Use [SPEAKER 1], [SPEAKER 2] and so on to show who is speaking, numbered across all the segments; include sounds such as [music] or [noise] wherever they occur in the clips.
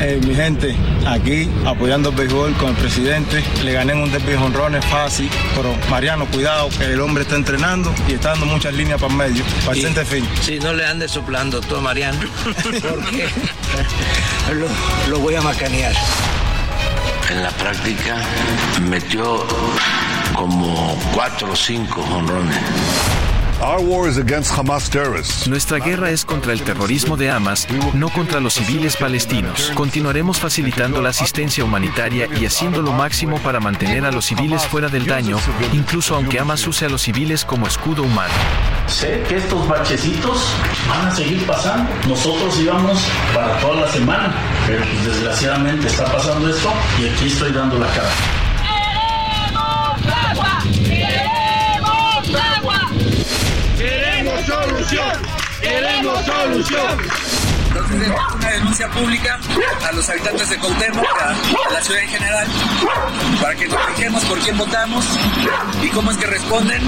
[SPEAKER 1] Eh, mi gente, aquí apoyando el béisbol con el presidente. Le gané en un honrones fácil, pero Mariano, cuidado, que el hombre está entrenando y está dando muchas líneas para el medio, para el fin.
[SPEAKER 2] Sí, no le ande soplando todo, Mariano, [laughs] porque lo, lo voy a macanear.
[SPEAKER 3] En la práctica metió como cuatro o cinco honrones.
[SPEAKER 4] Our war is against Hamas terrorists.
[SPEAKER 5] Nuestra guerra es contra el terrorismo de Hamas, no contra los civiles palestinos. Continuaremos facilitando la asistencia humanitaria y haciendo lo máximo para mantener a los civiles fuera del daño, incluso aunque Hamas use a los civiles como escudo humano.
[SPEAKER 6] Sé que estos bachecitos van a seguir pasando. Nosotros íbamos para toda la semana, pero pues, desgraciadamente está pasando esto y aquí estoy dando la cara.
[SPEAKER 7] Solución! ¡Queremos solución!
[SPEAKER 8] Entonces, una denuncia pública a los habitantes de Cuauhtémoc, a, a la ciudad en general, para que nos fijemos por quién votamos y cómo es que responden.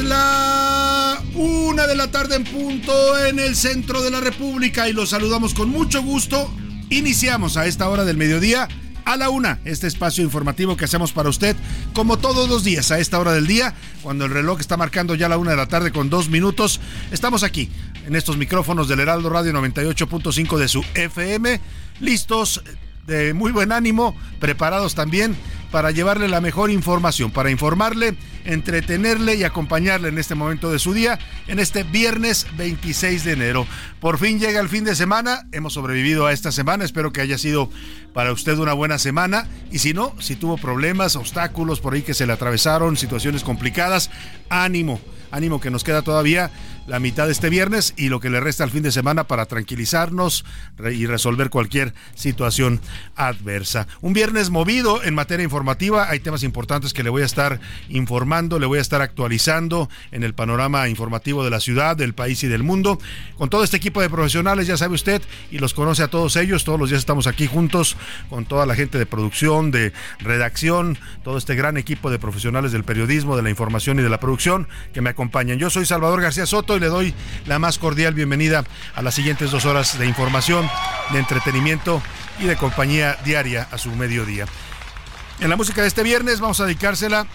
[SPEAKER 9] La una de la tarde en punto en el centro de la República y los saludamos con mucho gusto. Iniciamos a esta hora del mediodía a la una, este espacio informativo que hacemos para usted, como todos los días, a esta hora del día, cuando el reloj está marcando ya la una de la tarde con dos minutos. Estamos aquí, en estos micrófonos del Heraldo Radio 98.5 de su FM, listos de muy buen ánimo, preparados también para llevarle la mejor información, para informarle, entretenerle y acompañarle en este momento de su día, en este viernes 26 de enero. Por fin llega el fin de semana, hemos sobrevivido a esta semana, espero que haya sido para usted una buena semana y si no, si tuvo problemas, obstáculos por ahí que se le atravesaron, situaciones complicadas, ánimo ánimo que nos queda todavía la mitad de este viernes y lo que le resta al fin de semana para tranquilizarnos y resolver cualquier situación adversa. Un viernes movido en materia informativa, hay temas importantes que le voy a estar informando, le voy a estar actualizando en el panorama informativo de la ciudad, del país y del mundo. Con todo este equipo de profesionales, ya sabe usted, y los conoce a todos ellos, todos los días estamos aquí juntos con toda la gente de producción, de redacción, todo este gran equipo de profesionales del periodismo, de la información y de la producción que me acompañan. Yo soy Salvador García Soto y le doy la más cordial bienvenida a las siguientes dos horas de información, de entretenimiento y de compañía diaria a su mediodía. En la música de este viernes vamos a dedicársela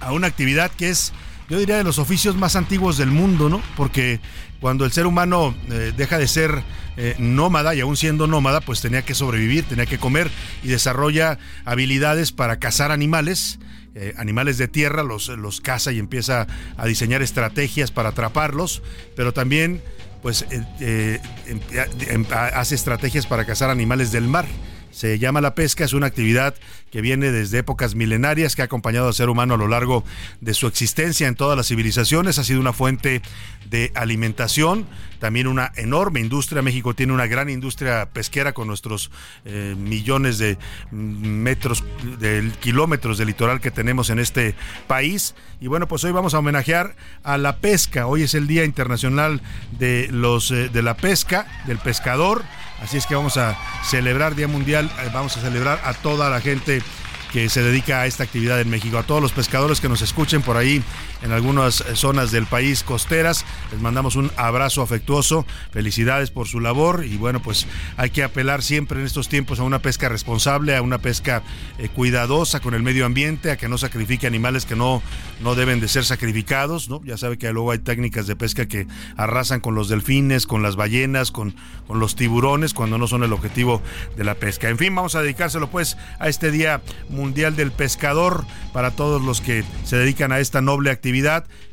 [SPEAKER 9] a una actividad que es, yo diría, de los oficios más antiguos del mundo, ¿no? Porque cuando el ser humano eh, deja de ser eh, nómada y aún siendo nómada, pues tenía que sobrevivir, tenía que comer y desarrolla habilidades para cazar animales eh, animales de tierra, los, los caza y empieza a diseñar estrategias para atraparlos, pero también pues eh, eh, em, em, hace estrategias para cazar animales del mar. Se llama la pesca, es una actividad que viene desde épocas milenarias, que ha acompañado al ser humano a lo largo de su existencia en todas las civilizaciones, ha sido una fuente de alimentación, también una enorme industria. México tiene una gran industria pesquera con nuestros eh, millones de metros, de kilómetros de litoral que tenemos en este país. Y bueno, pues hoy vamos a homenajear a la pesca. Hoy es el Día Internacional de los eh, de la pesca, del pescador. Así es que vamos a celebrar Día Mundial, eh, vamos a celebrar a toda la gente que se dedica a esta actividad en México. A todos los pescadores que nos escuchen por ahí en algunas zonas del país costeras, les mandamos un abrazo afectuoso, felicidades por su labor y bueno, pues hay que apelar siempre en estos tiempos a una pesca responsable, a una pesca eh, cuidadosa con el medio ambiente, a que no sacrifique animales que no, no deben de ser sacrificados, ¿no? Ya sabe que luego hay técnicas de pesca que arrasan con los delfines, con las ballenas, con, con los tiburones, cuando no son el objetivo de la pesca. En fin, vamos a dedicárselo pues a este Día Mundial del Pescador para todos los que se dedican a esta noble actividad.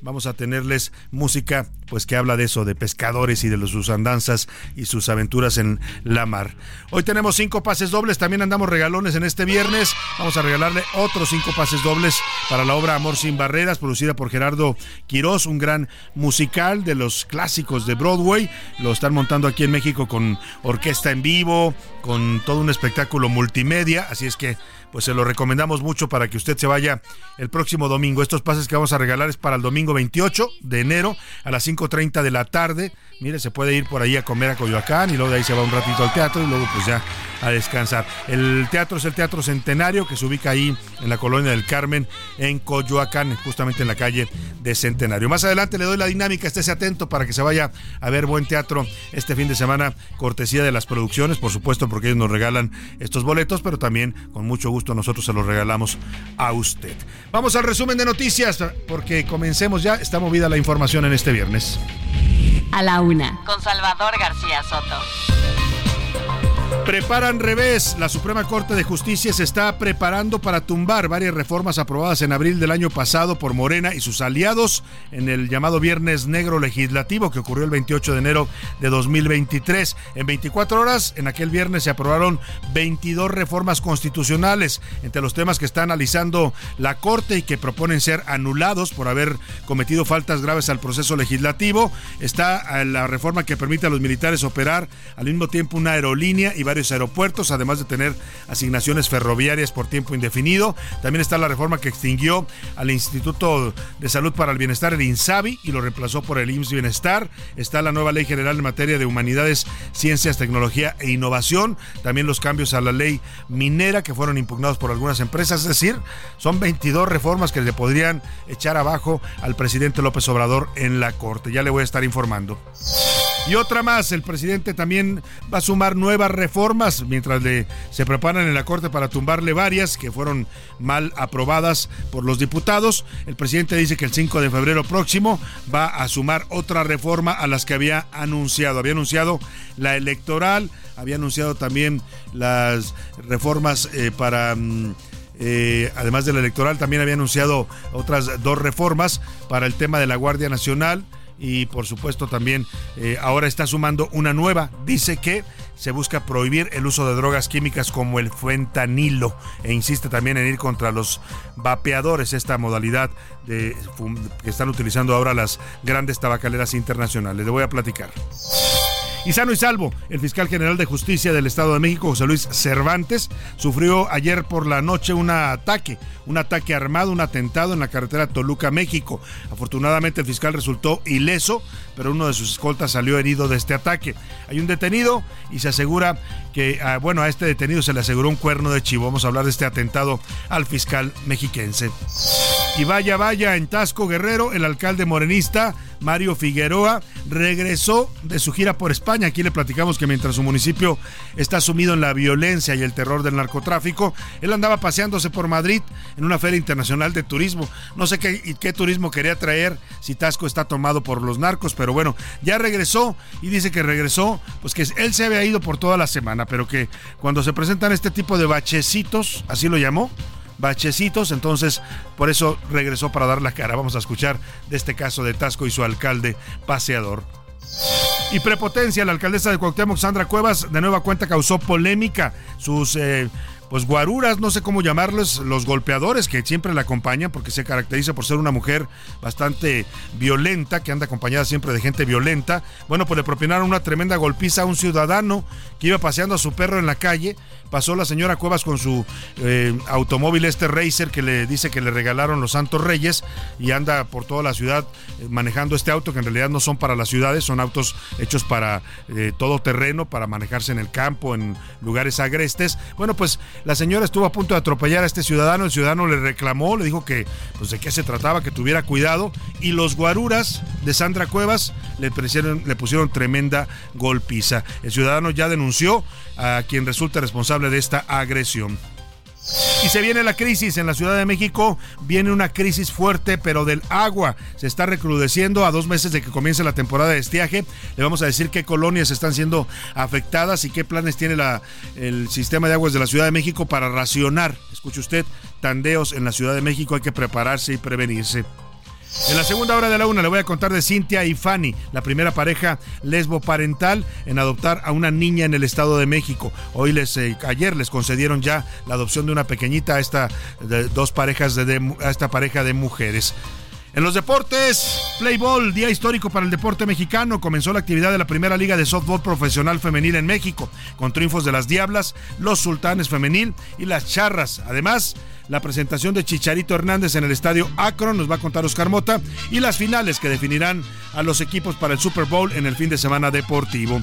[SPEAKER 9] Vamos a tenerles música pues que habla de eso, de pescadores y de sus andanzas y sus aventuras en la mar. Hoy tenemos cinco pases dobles, también andamos regalones en este viernes. Vamos a regalarle otros cinco pases dobles para la obra Amor sin Barreras, producida por Gerardo Quirós, un gran musical de los clásicos de Broadway. Lo están montando aquí en México con orquesta en vivo, con todo un espectáculo multimedia, así es que pues se lo recomendamos mucho para que usted se vaya el próximo domingo. Estos pases que vamos a regalar es para el domingo 28 de enero a las 5.30 de la tarde. Mire, se puede ir por ahí a comer a Coyoacán y luego de ahí se va un ratito al teatro y luego pues ya a descansar. El teatro es el Teatro Centenario que se ubica ahí en la colonia del Carmen en Coyoacán, justamente en la calle de Centenario. Más adelante le doy la dinámica, estése atento para que se vaya a ver buen teatro este fin de semana, cortesía de las producciones, por supuesto, porque ellos nos regalan estos boletos, pero también con mucho gusto nosotros se los regalamos a usted. Vamos al resumen de noticias, porque comencemos ya, está movida la información en este viernes.
[SPEAKER 10] A la una.
[SPEAKER 11] Con Salvador García Soto.
[SPEAKER 9] Preparan revés. La Suprema Corte de Justicia se está preparando para tumbar varias reformas aprobadas en abril del año pasado por Morena y sus aliados en el llamado Viernes Negro Legislativo que ocurrió el 28 de enero de 2023. En 24 horas, en aquel viernes se aprobaron 22 reformas constitucionales. Entre los temas que está analizando la Corte y que proponen ser anulados por haber cometido faltas graves al proceso legislativo, está la reforma que permite a los militares operar al mismo tiempo una aerolínea y varios aeropuertos, además de tener asignaciones ferroviarias por tiempo indefinido. También está la reforma que extinguió al Instituto de Salud para el Bienestar, el INSABI, y lo reemplazó por el IMSS Bienestar. Está la nueva Ley General en materia de Humanidades, Ciencias, Tecnología e Innovación. También los cambios a la ley minera que fueron impugnados por algunas empresas. Es decir, son 22 reformas que le podrían echar abajo al presidente López Obrador en la Corte. Ya le voy a estar informando. Y otra más, el presidente también va a sumar nuevas reformas mientras le, se preparan en la Corte para tumbarle varias que fueron mal aprobadas por los diputados. El presidente dice que el 5 de febrero próximo va a sumar otra reforma a las que había anunciado. Había anunciado la electoral, había anunciado también las reformas eh, para... Mm, eh, además de la electoral, también había anunciado otras dos reformas para el tema de la Guardia Nacional y por supuesto también eh, ahora está sumando una nueva. Dice que se busca prohibir el uso de drogas químicas como el fentanilo e insiste también en ir contra los vapeadores, esta modalidad de, que están utilizando ahora las grandes tabacaleras internacionales. Le voy a platicar. Y sano y salvo, el fiscal general de justicia del Estado de México, José Luis Cervantes, sufrió ayer por la noche un ataque, un ataque armado, un atentado en la carretera Toluca, México. Afortunadamente el fiscal resultó ileso, pero uno de sus escoltas salió herido de este ataque. Hay un detenido y se asegura que, ah, bueno, a este detenido se le aseguró un cuerno de chivo. Vamos a hablar de este atentado al fiscal mexiquense. Y vaya, vaya, en Tasco Guerrero, el alcalde morenista Mario Figueroa regresó de su gira por España. Aquí le platicamos que mientras su municipio está sumido en la violencia y el terror del narcotráfico, él andaba paseándose por Madrid en una feria internacional de turismo. No sé qué, turismo quería traer si Tasco está tomado por los narcos, pero bueno, ya regresó y dice que regresó, pues que él se había ido por toda la semana, pero que cuando se presentan este tipo de bachecitos, así lo llamó, bachecitos, entonces por eso regresó para dar la cara. Vamos a escuchar de este caso de Tasco y su alcalde paseador. Y prepotencia, la alcaldesa de Cuauhtémoc, Sandra Cuevas, de nueva cuenta causó polémica. Sus eh, pues guaruras, no sé cómo llamarlos, los golpeadores que siempre la acompañan, porque se caracteriza por ser una mujer bastante violenta, que anda acompañada siempre de gente violenta. Bueno, pues le propinaron una tremenda golpiza a un ciudadano que iba paseando a su perro en la calle. Pasó la señora Cuevas con su eh, automóvil, este Racer, que le dice que le regalaron los Santos Reyes y anda por toda la ciudad eh, manejando este auto, que en realidad no son para las ciudades, son autos hechos para eh, todo terreno, para manejarse en el campo, en lugares agrestes. Bueno, pues La señora estuvo a punto de atropellar a este ciudadano, el ciudadano le reclamó, le dijo que pues de qué se trataba, que tuviera cuidado y los guaruras de Sandra Cuevas le pusieron, le pusieron tremenda golpiza. El ciudadano ya denunció a quien resulta responsable de esta agresión. Y se viene la crisis en la Ciudad de México, viene una crisis fuerte, pero del agua. Se está recrudeciendo a dos meses de que comience la temporada de estiaje. Le vamos a decir qué colonias están siendo afectadas y qué planes tiene la, el sistema de aguas de la Ciudad de México para racionar. Escuche usted, tandeos en la Ciudad de México, hay que prepararse y prevenirse. En la segunda hora de la una le voy a contar de Cintia y Fanny, la primera pareja lesbo parental en adoptar a una niña en el Estado de México. Hoy les, eh, ayer les concedieron ya la adopción de una pequeñita a esta dos parejas de, a esta pareja de mujeres. En los deportes, Playball, día histórico para el deporte mexicano. Comenzó la actividad de la primera liga de softball profesional femenil en México, con triunfos de las Diablas, los Sultanes Femenil y las Charras. Además, la presentación de Chicharito Hernández en el estadio Akron, nos va a contar Oscar Mota, y las finales que definirán a los equipos para el Super Bowl en el fin de semana deportivo.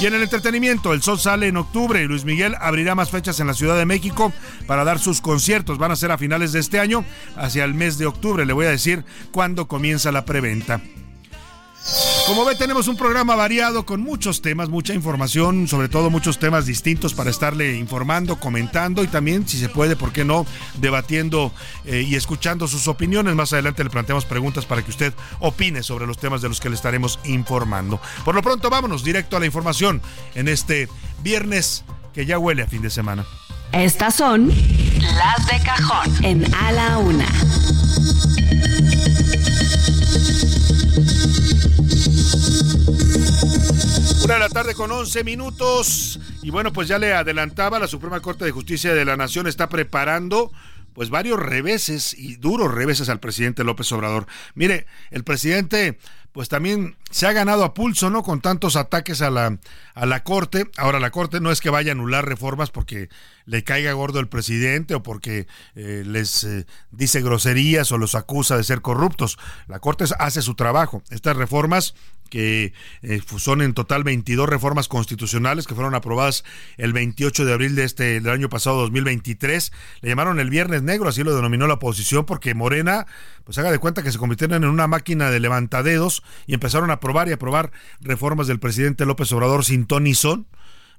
[SPEAKER 9] Y en el entretenimiento, el sol sale en octubre y Luis Miguel abrirá más fechas en la Ciudad de México para dar sus conciertos. Van a ser a finales de este año, hacia el mes de octubre. Le voy a decir cuándo comienza la preventa. Como ve, tenemos un programa variado con muchos temas, mucha información, sobre todo muchos temas distintos para estarle informando, comentando y también, si se puede, ¿por qué no?, debatiendo eh, y escuchando sus opiniones. Más adelante le planteamos preguntas para que usted opine sobre los temas de los que le estaremos informando. Por lo pronto, vámonos directo a la información en este viernes que ya huele a fin de semana.
[SPEAKER 10] Estas son las de cajón en A la Una.
[SPEAKER 9] De la tarde con 11 minutos. Y bueno, pues ya le adelantaba, la Suprema Corte de Justicia de la Nación está preparando pues varios reveses y duros reveses al presidente López Obrador. Mire, el presidente pues también se ha ganado a pulso, ¿no? Con tantos ataques a la, a la Corte. Ahora, la Corte no es que vaya a anular reformas porque le caiga gordo el presidente o porque eh, les eh, dice groserías o los acusa de ser corruptos. La Corte hace su trabajo. Estas reformas que eh, son en total 22 reformas constitucionales que fueron aprobadas el 28 de abril de este del año pasado 2023. Le llamaron el Viernes Negro, así lo denominó la oposición, porque Morena, pues haga de cuenta que se convirtieron en una máquina de levantadedos y empezaron a aprobar y aprobar reformas del presidente López Obrador sin ton ni son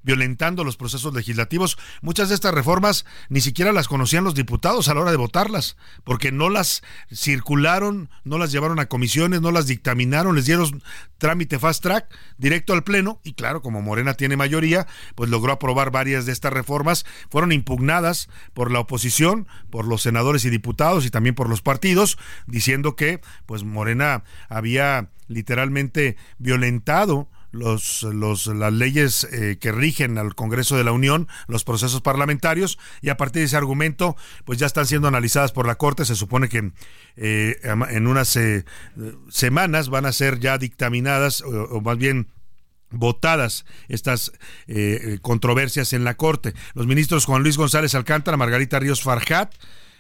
[SPEAKER 9] violentando los procesos legislativos. Muchas de estas reformas ni siquiera las conocían los diputados a la hora de votarlas, porque no las circularon, no las llevaron a comisiones, no las dictaminaron, les dieron trámite fast track directo al Pleno y claro, como Morena tiene mayoría, pues logró aprobar varias de estas reformas. Fueron impugnadas por la oposición, por los senadores y diputados y también por los partidos, diciendo que pues Morena había literalmente violentado los, los, las leyes eh, que rigen al Congreso de la Unión, los procesos parlamentarios, y a partir de ese argumento, pues ya están siendo analizadas por la Corte. Se supone que eh, en unas eh, semanas van a ser ya dictaminadas, o, más bien votadas estas controversias en la Corte. Los ministros Juan Luis González Alcántara, Margarita Ríos Farjat,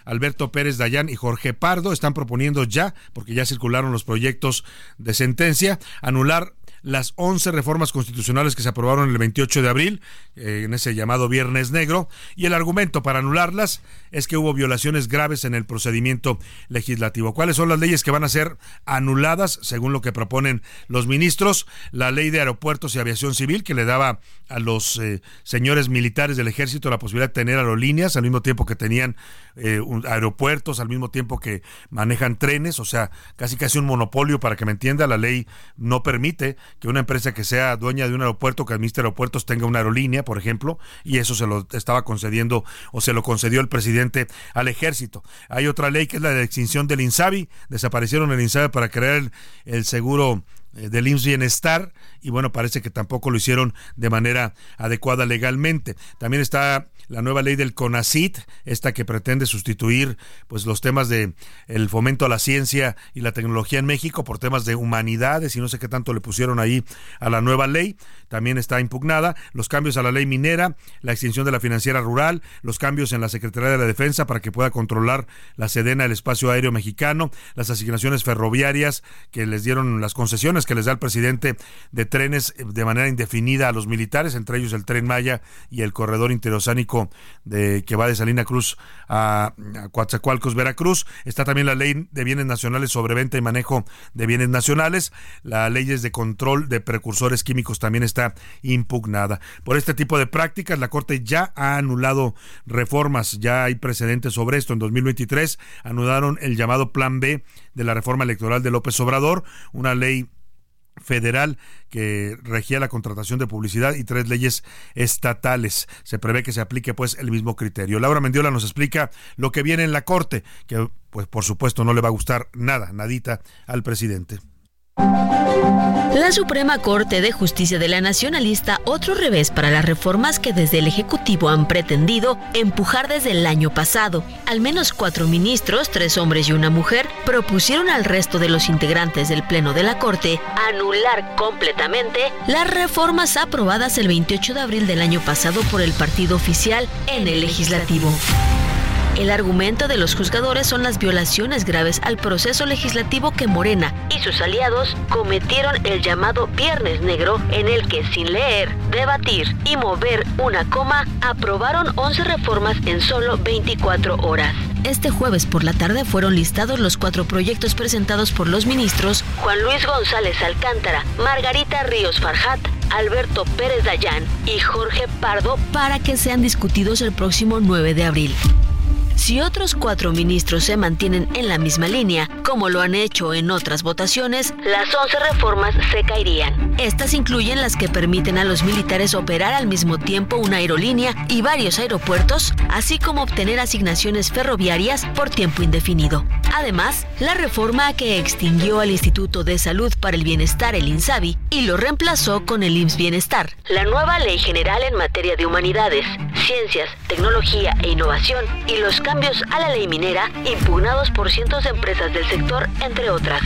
[SPEAKER 9] Alberto Pérez Dayán y Jorge Pardo están proponiendo ya, porque ya circularon los proyectos de sentencia, anular las 11 reformas constitucionales que se aprobaron el 28 de abril, eh, en ese llamado Viernes Negro, y el argumento para anularlas es que hubo violaciones graves en el procedimiento legislativo. ¿Cuáles son las leyes que van a ser anuladas, según lo que proponen los ministros? La ley de aeropuertos y aviación civil, que le daba a los eh, señores militares del ejército la posibilidad de tener aerolíneas al mismo tiempo que tenían eh, aeropuertos, al mismo tiempo que manejan trenes, o sea, casi casi un monopolio para que me entienda, la ley no permite que una empresa que sea dueña de un aeropuerto, que administre aeropuertos, tenga una aerolínea, por ejemplo, y eso se lo estaba concediendo o se lo concedió el presidente al ejército. Hay otra ley que es la de extinción del INSABI, desaparecieron el INSABI para crear el, seguro eh, del IMSS Bienestar y bueno, parece que tampoco lo hicieron de manera adecuada legalmente. También está la nueva ley del CONACIT, esta que pretende sustituir pues los temas de el fomento a la ciencia y la tecnología en México por temas de humanidades y no sé qué tanto le pusieron ahí a la nueva ley, también está impugnada, los cambios a la ley minera, la extinción de la financiera rural, los cambios en la Secretaría de la Defensa para que pueda controlar la Sedena el espacio aéreo mexicano, las asignaciones ferroviarias que les dieron las concesiones que les da el presidente de trenes de manera indefinida a los militares, entre ellos el tren Maya y el corredor interoceánico de, que va de Salina Cruz a, a Coatzacoalcos, Veracruz. Está también la ley de bienes nacionales sobre venta y manejo de bienes nacionales. La ley de control de precursores químicos también está impugnada. Por este tipo de prácticas, la Corte ya ha anulado reformas, ya hay precedentes sobre esto. En 2023 anularon el llamado Plan B de la reforma electoral de López Obrador, una ley federal que regía la contratación de publicidad y tres leyes estatales. Se prevé que se aplique pues el mismo criterio. Laura Mendiola nos explica lo que viene en la Corte, que pues por supuesto no le va a gustar nada, nadita al presidente.
[SPEAKER 12] La Suprema Corte de Justicia de la Nación alista otro revés para las reformas que desde el Ejecutivo han pretendido empujar desde el año pasado. Al menos cuatro ministros, tres hombres y una mujer, propusieron al resto de los integrantes del Pleno de la Corte anular completamente las reformas aprobadas el 28 de abril del año pasado por el partido oficial en el legislativo. El argumento de los juzgadores son las violaciones graves al proceso legislativo que Morena y sus aliados cometieron el llamado Viernes Negro, en el que sin leer, debatir y mover una coma, aprobaron 11 reformas en solo 24 horas. Este jueves por la tarde fueron listados los cuatro proyectos presentados por los ministros Juan Luis González Alcántara, Margarita Ríos Farjat, Alberto Pérez Dayán y Jorge Pardo para que sean discutidos el próximo 9 de abril. Si otros cuatro ministros se mantienen en la misma línea, como lo han hecho en otras votaciones, las 11 reformas se caerían. Estas incluyen las que permiten a los militares operar al mismo tiempo una aerolínea y varios aeropuertos, así como obtener asignaciones ferroviarias por tiempo indefinido. Además, la reforma que extinguió al Instituto de Salud para el Bienestar, el INSABI, y lo reemplazó con el IMSS Bienestar. La nueva Ley General en materia de humanidades, ciencias, tecnología e innovación y los cambios a la ley minera impugnados por cientos de empresas del sector, entre otras.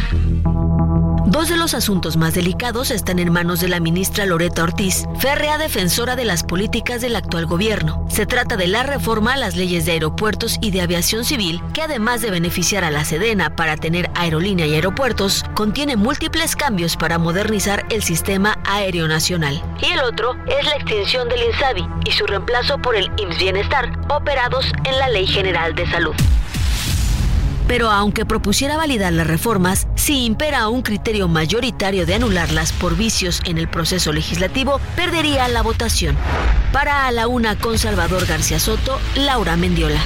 [SPEAKER 12] Dos de los asuntos más delicados están en manos de la ministra Loreta Ortiz, férrea defensora de las políticas del actual gobierno. Se trata de la reforma a las leyes de aeropuertos y de aviación civil, que además de beneficiar a la Sedena para tener aerolínea y aeropuertos, contiene múltiples cambios para modernizar el sistema aéreo nacional. Y el otro es la extinción del INSABI y su reemplazo por el IMSS Bienestar, operados en la Ley General de Salud. Pero aunque propusiera validar las reformas, si impera un criterio mayoritario de anularlas por vicios en el proceso legislativo, perdería la votación. Para a la una con Salvador García Soto, Laura Mendiola.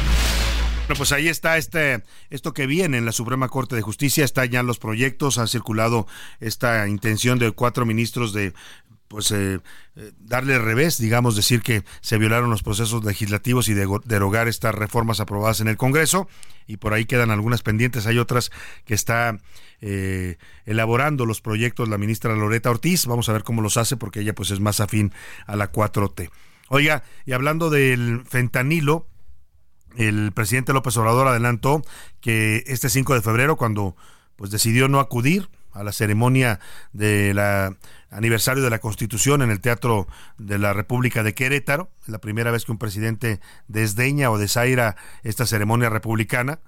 [SPEAKER 9] Bueno, pues ahí está este, esto que viene en la Suprema Corte de Justicia, están ya los proyectos, ha circulado esta intención de cuatro ministros de pues eh, eh, darle revés, digamos, decir que se violaron los procesos legislativos y de, derogar estas reformas aprobadas en el Congreso y por ahí quedan algunas pendientes. Hay otras que está eh, elaborando los proyectos la ministra Loreta Ortiz. Vamos a ver cómo los hace porque ella pues es más afín a la 4T. Oiga, y hablando del fentanilo, el presidente López Obrador adelantó que este 5 de febrero, cuando pues decidió no acudir a la ceremonia de la aniversario de la Constitución en el Teatro de la República de Querétaro, la primera vez que un presidente desdeña o desaira esta ceremonia republicana.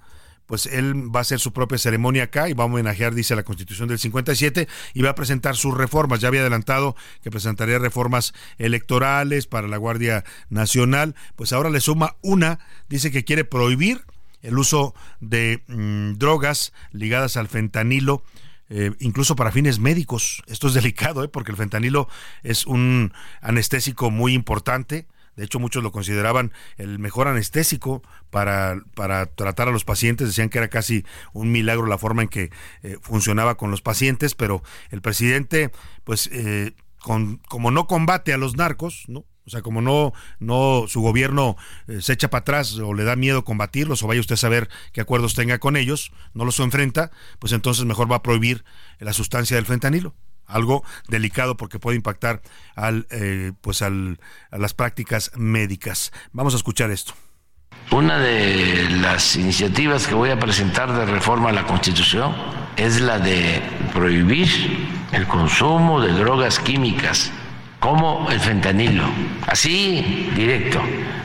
[SPEAKER 9] Pues él va a hacer su propia ceremonia acá y va a homenajear, dice la Constitución del 57, y va a presentar sus reformas. Ya había adelantado que presentaría reformas electorales para la Guardia Nacional, pues ahora le suma una, dice que quiere prohibir el uso de mm, drogas ligadas al fentanilo eh, incluso para fines médicos. Esto es [laughs] delicado, ¿eh? porque el fentanilo es un anestésico muy importante. De hecho, muchos lo consideraban el mejor anestésico para, para tratar a los pacientes. Decían que era casi un milagro la forma en que eh, funcionaba con los pacientes, pero el presidente, pues, con, como no combate a los narcos, ¿no? O sea, como no, no su gobierno eh, se echa para atrás o le da miedo combatirlos o vaya usted a saber qué acuerdos tenga con ellos, no los enfrenta, pues entonces mejor va a prohibir la sustancia del fentanilo algo delicado porque puede impactar al, eh, pues al, a las prácticas médicas. Vamos a escuchar esto.
[SPEAKER 3] Una de las iniciativas que voy a presentar de reforma a la Constitución es la de prohibir el consumo de drogas químicas como el fentanilo. Así, directo,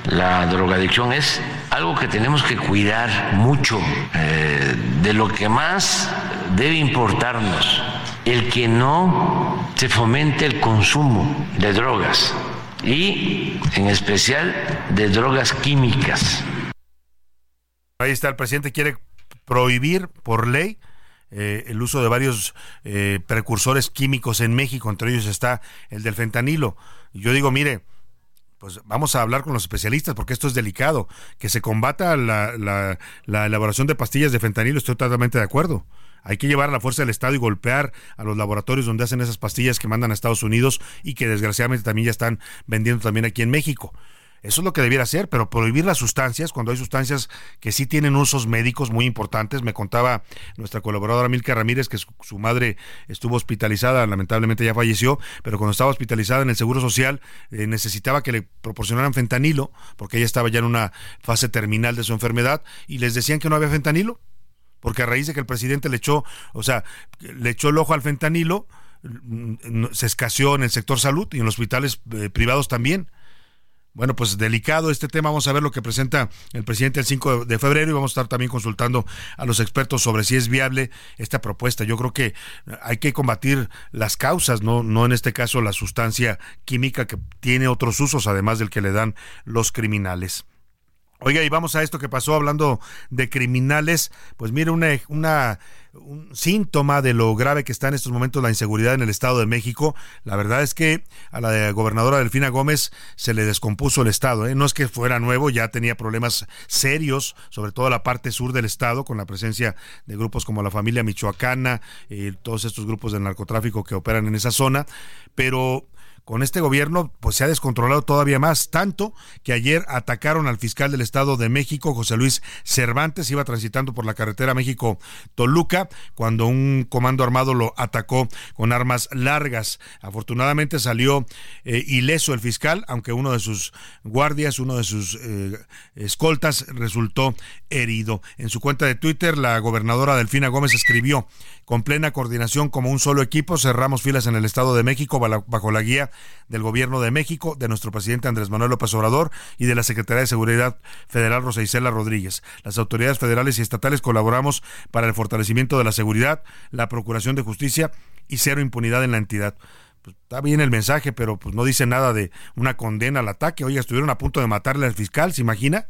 [SPEAKER 3] la drogadicción es algo que tenemos que cuidar mucho, eh, de lo que más debe importarnos el que no se fomente el consumo de drogas y en especial de drogas químicas.
[SPEAKER 9] Ahí está, el presidente quiere prohibir por ley eh, el uso de varios eh, precursores químicos en México, entre ellos está el del fentanilo. Yo digo, mire, pues vamos a hablar con los especialistas porque esto es delicado. Que se combata la, la, la elaboración de pastillas de fentanilo, estoy totalmente de acuerdo. Hay que llevar a la fuerza del Estado y golpear a los laboratorios donde hacen esas pastillas que mandan a Estados Unidos y que desgraciadamente también ya están vendiendo también aquí en México. Eso es lo que debiera hacer, pero prohibir las sustancias cuando hay sustancias que sí tienen usos médicos muy importantes. Me contaba nuestra colaboradora Milka Ramírez que su, madre estuvo hospitalizada, lamentablemente ya falleció, pero cuando estaba hospitalizada en el Seguro Social eh, necesitaba que le proporcionaran fentanilo porque ella estaba ya en una fase terminal de su enfermedad y les decían que no había fentanilo porque a raíz de que el presidente le echó, o sea, le echó el ojo al fentanilo, mm, se escaseó en el sector salud y en los hospitales eh, privados también. Bueno, pues delicado este tema. Vamos a ver lo que presenta el presidente el 5 de febrero y vamos a estar también consultando a los expertos sobre si es viable esta propuesta. Yo creo que hay que combatir las causas, no, no en este caso la sustancia química que tiene otros usos, además del que le dan los criminales. Oiga, y vamos a esto que pasó hablando de criminales. Pues mire, una, una, un síntoma de lo grave que está en estos momentos la inseguridad en el Estado de México. La verdad es que a la gobernadora Delfina Gómez se le descompuso el Estado. ¿eh? No es que fuera nuevo, ya tenía problemas serios, sobre todo la parte sur del Estado, con la presencia de grupos como la familia michoacana, y todos estos grupos de narcotráfico que operan en esa zona. Pero con este gobierno pues se ha descontrolado todavía más, tanto que ayer atacaron al fiscal del Estado de México, José Luis Cervantes, iba transitando por la carretera México-Toluca, cuando un comando armado lo atacó con armas largas. Afortunadamente salió eh, ileso el fiscal, aunque uno de sus guardias, uno de sus eh, escoltas resultó herido. En su cuenta de Twitter, la gobernadora Delfina Gómez escribió, con plena coordinación como un solo equipo, cerramos filas en el Estado de México bajo la guía del Gobierno de México, de nuestro presidente Andrés Manuel López Obrador y de la Secretaría de Seguridad Federal Rosa Isela Rodríguez. Las autoridades federales y estatales colaboramos para el fortalecimiento de la seguridad, la procuración de justicia y cero impunidad en la entidad. Pues, está bien el mensaje, pero pues no dice nada de una condena al ataque. Oiga, estuvieron a punto de matarle al fiscal, ¿se imagina?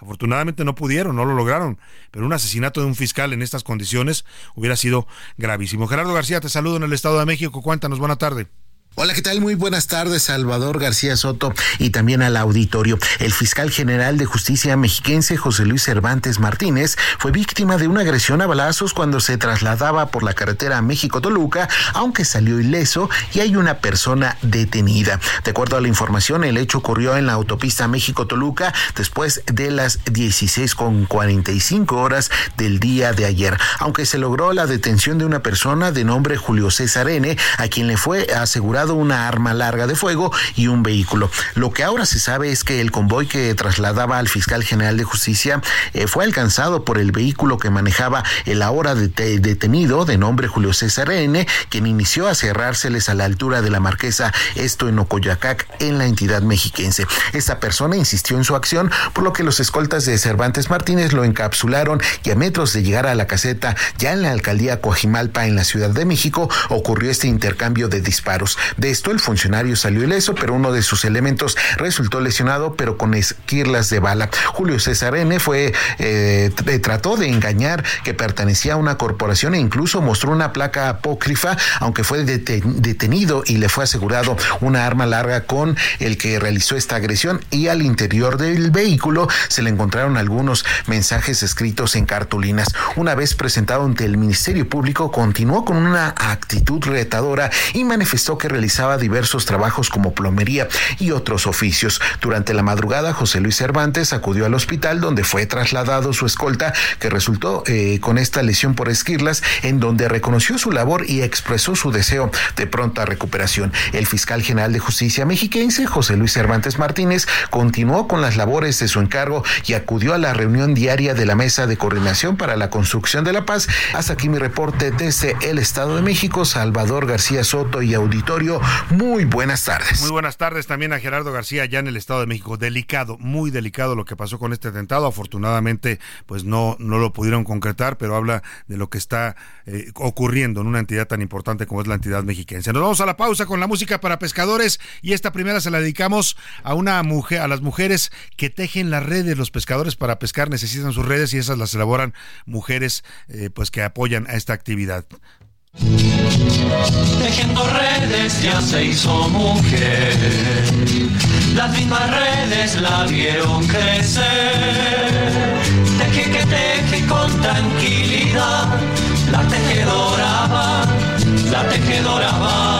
[SPEAKER 9] Afortunadamente no pudieron, no lo lograron, pero un asesinato de un fiscal en estas condiciones hubiera sido gravísimo. Gerardo García, te saludo en el Estado de México. Cuéntanos, buena tarde.
[SPEAKER 13] Hola, ¿qué tal? Muy buenas tardes, Salvador García Soto y también al auditorio. El fiscal general de justicia mexiquense, José Luis Cervantes Martínez, fue víctima de una agresión a balazos cuando se trasladaba por la carretera México-Toluca, aunque salió ileso y hay una persona detenida. De acuerdo a la información, el hecho ocurrió en la autopista México-Toluca después de las 16.45 horas del día de ayer, aunque se logró la detención de una persona de nombre Julio César N., a quien le fue asegurado una arma larga de fuego y un vehículo. Lo que ahora se sabe es que el convoy que trasladaba al fiscal general de justicia eh, fue alcanzado por el vehículo que manejaba el ahora detenido de nombre Julio César N, quien inició a cerrárseles a la altura de la marquesa, esto en Ocoyacac, en la entidad mexiquense. Esta persona insistió en su acción, por lo que los escoltas de Cervantes Martínez lo encapsularon y a metros de llegar a la caseta, ya en la alcaldía Coajimalpa, en la Ciudad de México, ocurrió este intercambio de disparos. De esto, el funcionario salió ileso, pero uno de sus elementos resultó lesionado, pero con esquirlas de bala. Julio César N. fue, eh, trató de engañar que pertenecía a una corporación e incluso mostró una placa apócrifa, aunque fue detenido y le fue asegurado una arma larga con el que realizó esta agresión y al interior del vehículo se le encontraron algunos mensajes escritos en cartulinas. Una vez presentado ante el Ministerio Público, continuó con una actitud retadora y manifestó que realizaba diversos trabajos como plomería y otros oficios. Durante la madrugada, José Luis Cervantes acudió al hospital donde fue trasladado su escolta, que resultó eh, con esta lesión por esquirlas, en donde reconoció su labor y expresó su deseo de pronta recuperación. El fiscal general de justicia mexiquense, José Luis Cervantes Martínez, continuó con las labores de su encargo y acudió a la reunión diaria de la Mesa de Coordinación para la Construcción de la Paz. Hasta aquí mi reporte desde el Estado de México, Salvador García Soto y Auditorio Muy buenas tardes.
[SPEAKER 9] Muy buenas tardes también a Gerardo García, ya en el Estado de México. Delicado, muy delicado lo que pasó con este atentado. Afortunadamente, pues no, no lo pudieron concretar, pero habla de lo que está eh, ocurriendo en una entidad tan importante como es la entidad mexiquense. Nos vamos a la pausa con la música para pescadores y esta primera se la dedicamos a una mujer, a las mujeres que tejen las redes. Los pescadores para pescar necesitan sus redes y esas las elaboran mujeres eh, pues que apoyan a esta actividad.
[SPEAKER 14] Tejiendo redes ya se hizo mujer, las mismas redes la vieron crecer. Teje que teje con tranquilidad, la tejedora va, la tejedora va.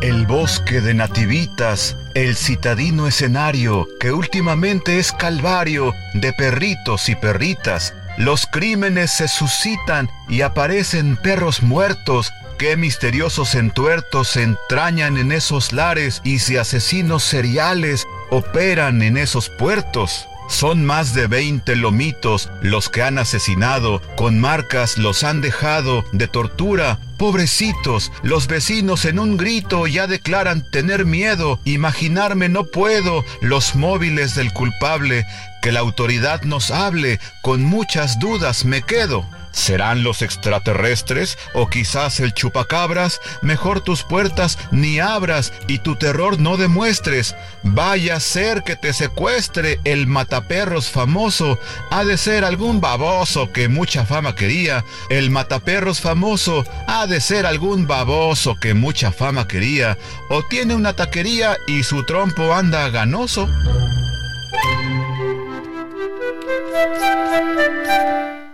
[SPEAKER 4] El bosque de nativitas, el citadino escenario, que últimamente es calvario de perritos y perritas. Los crímenes se suscitan y aparecen perros muertos. Qué misteriosos entuertos se entrañan en esos lares y si asesinos seriales operan en esos puertos. Son más de 20 lomitos los que han asesinado, con marcas los han dejado de tortura. Pobrecitos, los vecinos en un grito ya declaran tener miedo. Imaginarme no puedo los móviles del culpable. Que la autoridad nos hable, con muchas dudas me quedo. ¿Serán los extraterrestres o quizás el chupacabras? Mejor tus puertas ni abras y tu terror no demuestres. Vaya a ser que te secuestre el mataperros famoso. Ha de ser algún baboso que mucha fama quería. El mataperros famoso ha de ser algún baboso que mucha fama quería. O tiene una taquería y su trompo anda ganoso.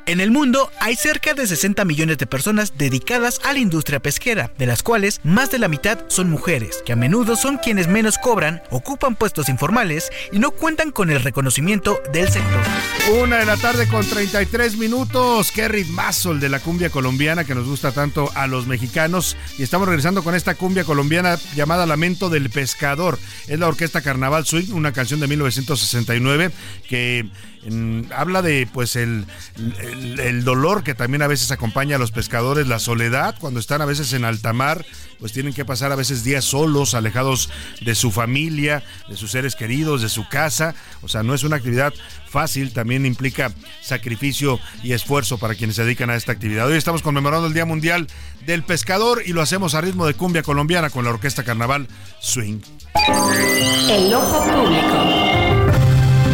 [SPEAKER 15] En el mundo hay cerca de 60 millones de personas dedicadas a la industria pesquera, de las cuales más de la mitad son mujeres, que a menudo son quienes menos cobran, ocupan puestos informales y no cuentan con el reconocimiento del sector.
[SPEAKER 9] Una de la tarde con 33 minutos. Qué ritmazo de la cumbia colombiana que nos gusta tanto a los mexicanos. Y estamos regresando con esta cumbia colombiana llamada Lamento del Pescador. Es la orquesta Carnaval Swing, una canción de 1969 que habla de pues el, el, el, dolor que también a veces acompaña a los pescadores, la soledad, cuando están a veces en alta mar, pues tienen que pasar a veces días solos, alejados de su familia, de sus seres queridos, de su casa, o sea, no es una actividad fácil, también implica sacrificio y esfuerzo para quienes se dedican a esta actividad. Hoy estamos conmemorando el Día Mundial del Pescador y lo hacemos a ritmo de cumbia colombiana con la Orquesta Carnaval Swing.
[SPEAKER 10] El ojo público.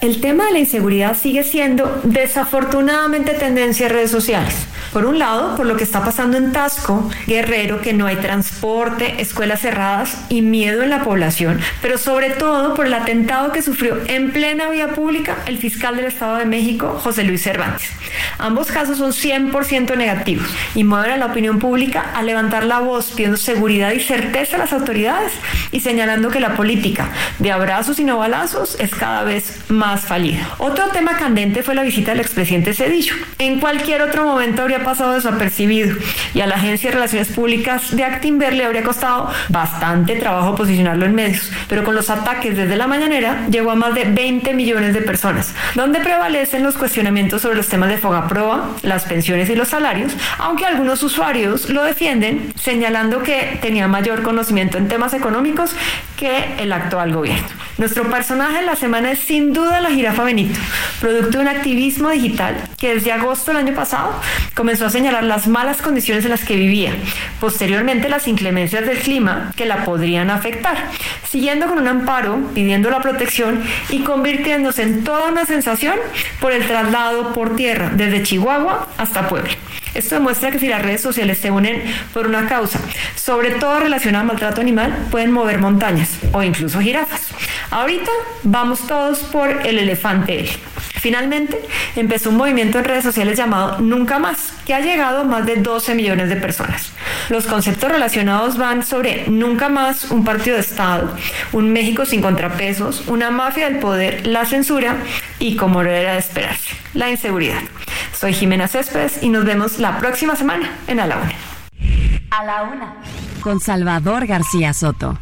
[SPEAKER 16] El tema de la inseguridad sigue siendo desafortunadamente tendencia en redes sociales. Por un lado, por lo que está pasando en Tasco, Guerrero, que no hay transporte, escuelas cerradas y miedo en la población, pero sobre todo por el atentado que sufrió en plena vía pública el fiscal del Estado de México, José Luis Cervantes. Ambos casos son 100% negativos y mueven a la opinión pública a levantar la voz pidiendo seguridad y certeza a las autoridades y señalando que la política de abrazos y no balazos es cada vez más fallida. Otro tema candente fue la visita del expresidente Cedillo. En cualquier otro momento habría pasado desapercibido y a la Agencia de Relaciones Públicas de Actinver le habría costado bastante trabajo posicionarlo en medios, pero con los ataques desde la mañanera llegó a más de 20 millones de personas, donde prevalecen los cuestionamientos sobre los temas de Fogaproa, las pensiones y los salarios, aunque algunos usuarios lo defienden señalando que tenía mayor conocimiento en temas económicos que el actual gobierno. Nuestro personaje de la semana es sin duda la jirafa Benito, producto de un activismo digital que desde agosto del año pasado comenzó a señalar las malas condiciones en las que vivía, posteriormente las inclemencias del clima que la podrían afectar, siguiendo con un amparo, pidiendo la protección y convirtiéndose en toda una sensación por el traslado por tierra desde Chihuahua hasta Puebla. Esto demuestra que si las redes sociales se unen por una causa, sobre todo relacionada al maltrato animal, pueden mover montañas o incluso jirafas. Ahorita vamos todos por el elefante Finalmente, empezó un movimiento en redes sociales llamado Nunca Más, que ha llegado a más de 12 millones de personas. Los conceptos relacionados van sobre Nunca Más, un partido de Estado, un México sin contrapesos, una mafia del poder, la censura y, como era de esperarse, la inseguridad. Soy Jimena Céspedes y nos vemos la próxima semana en A la Una.
[SPEAKER 10] A la Una. Con Salvador García Soto.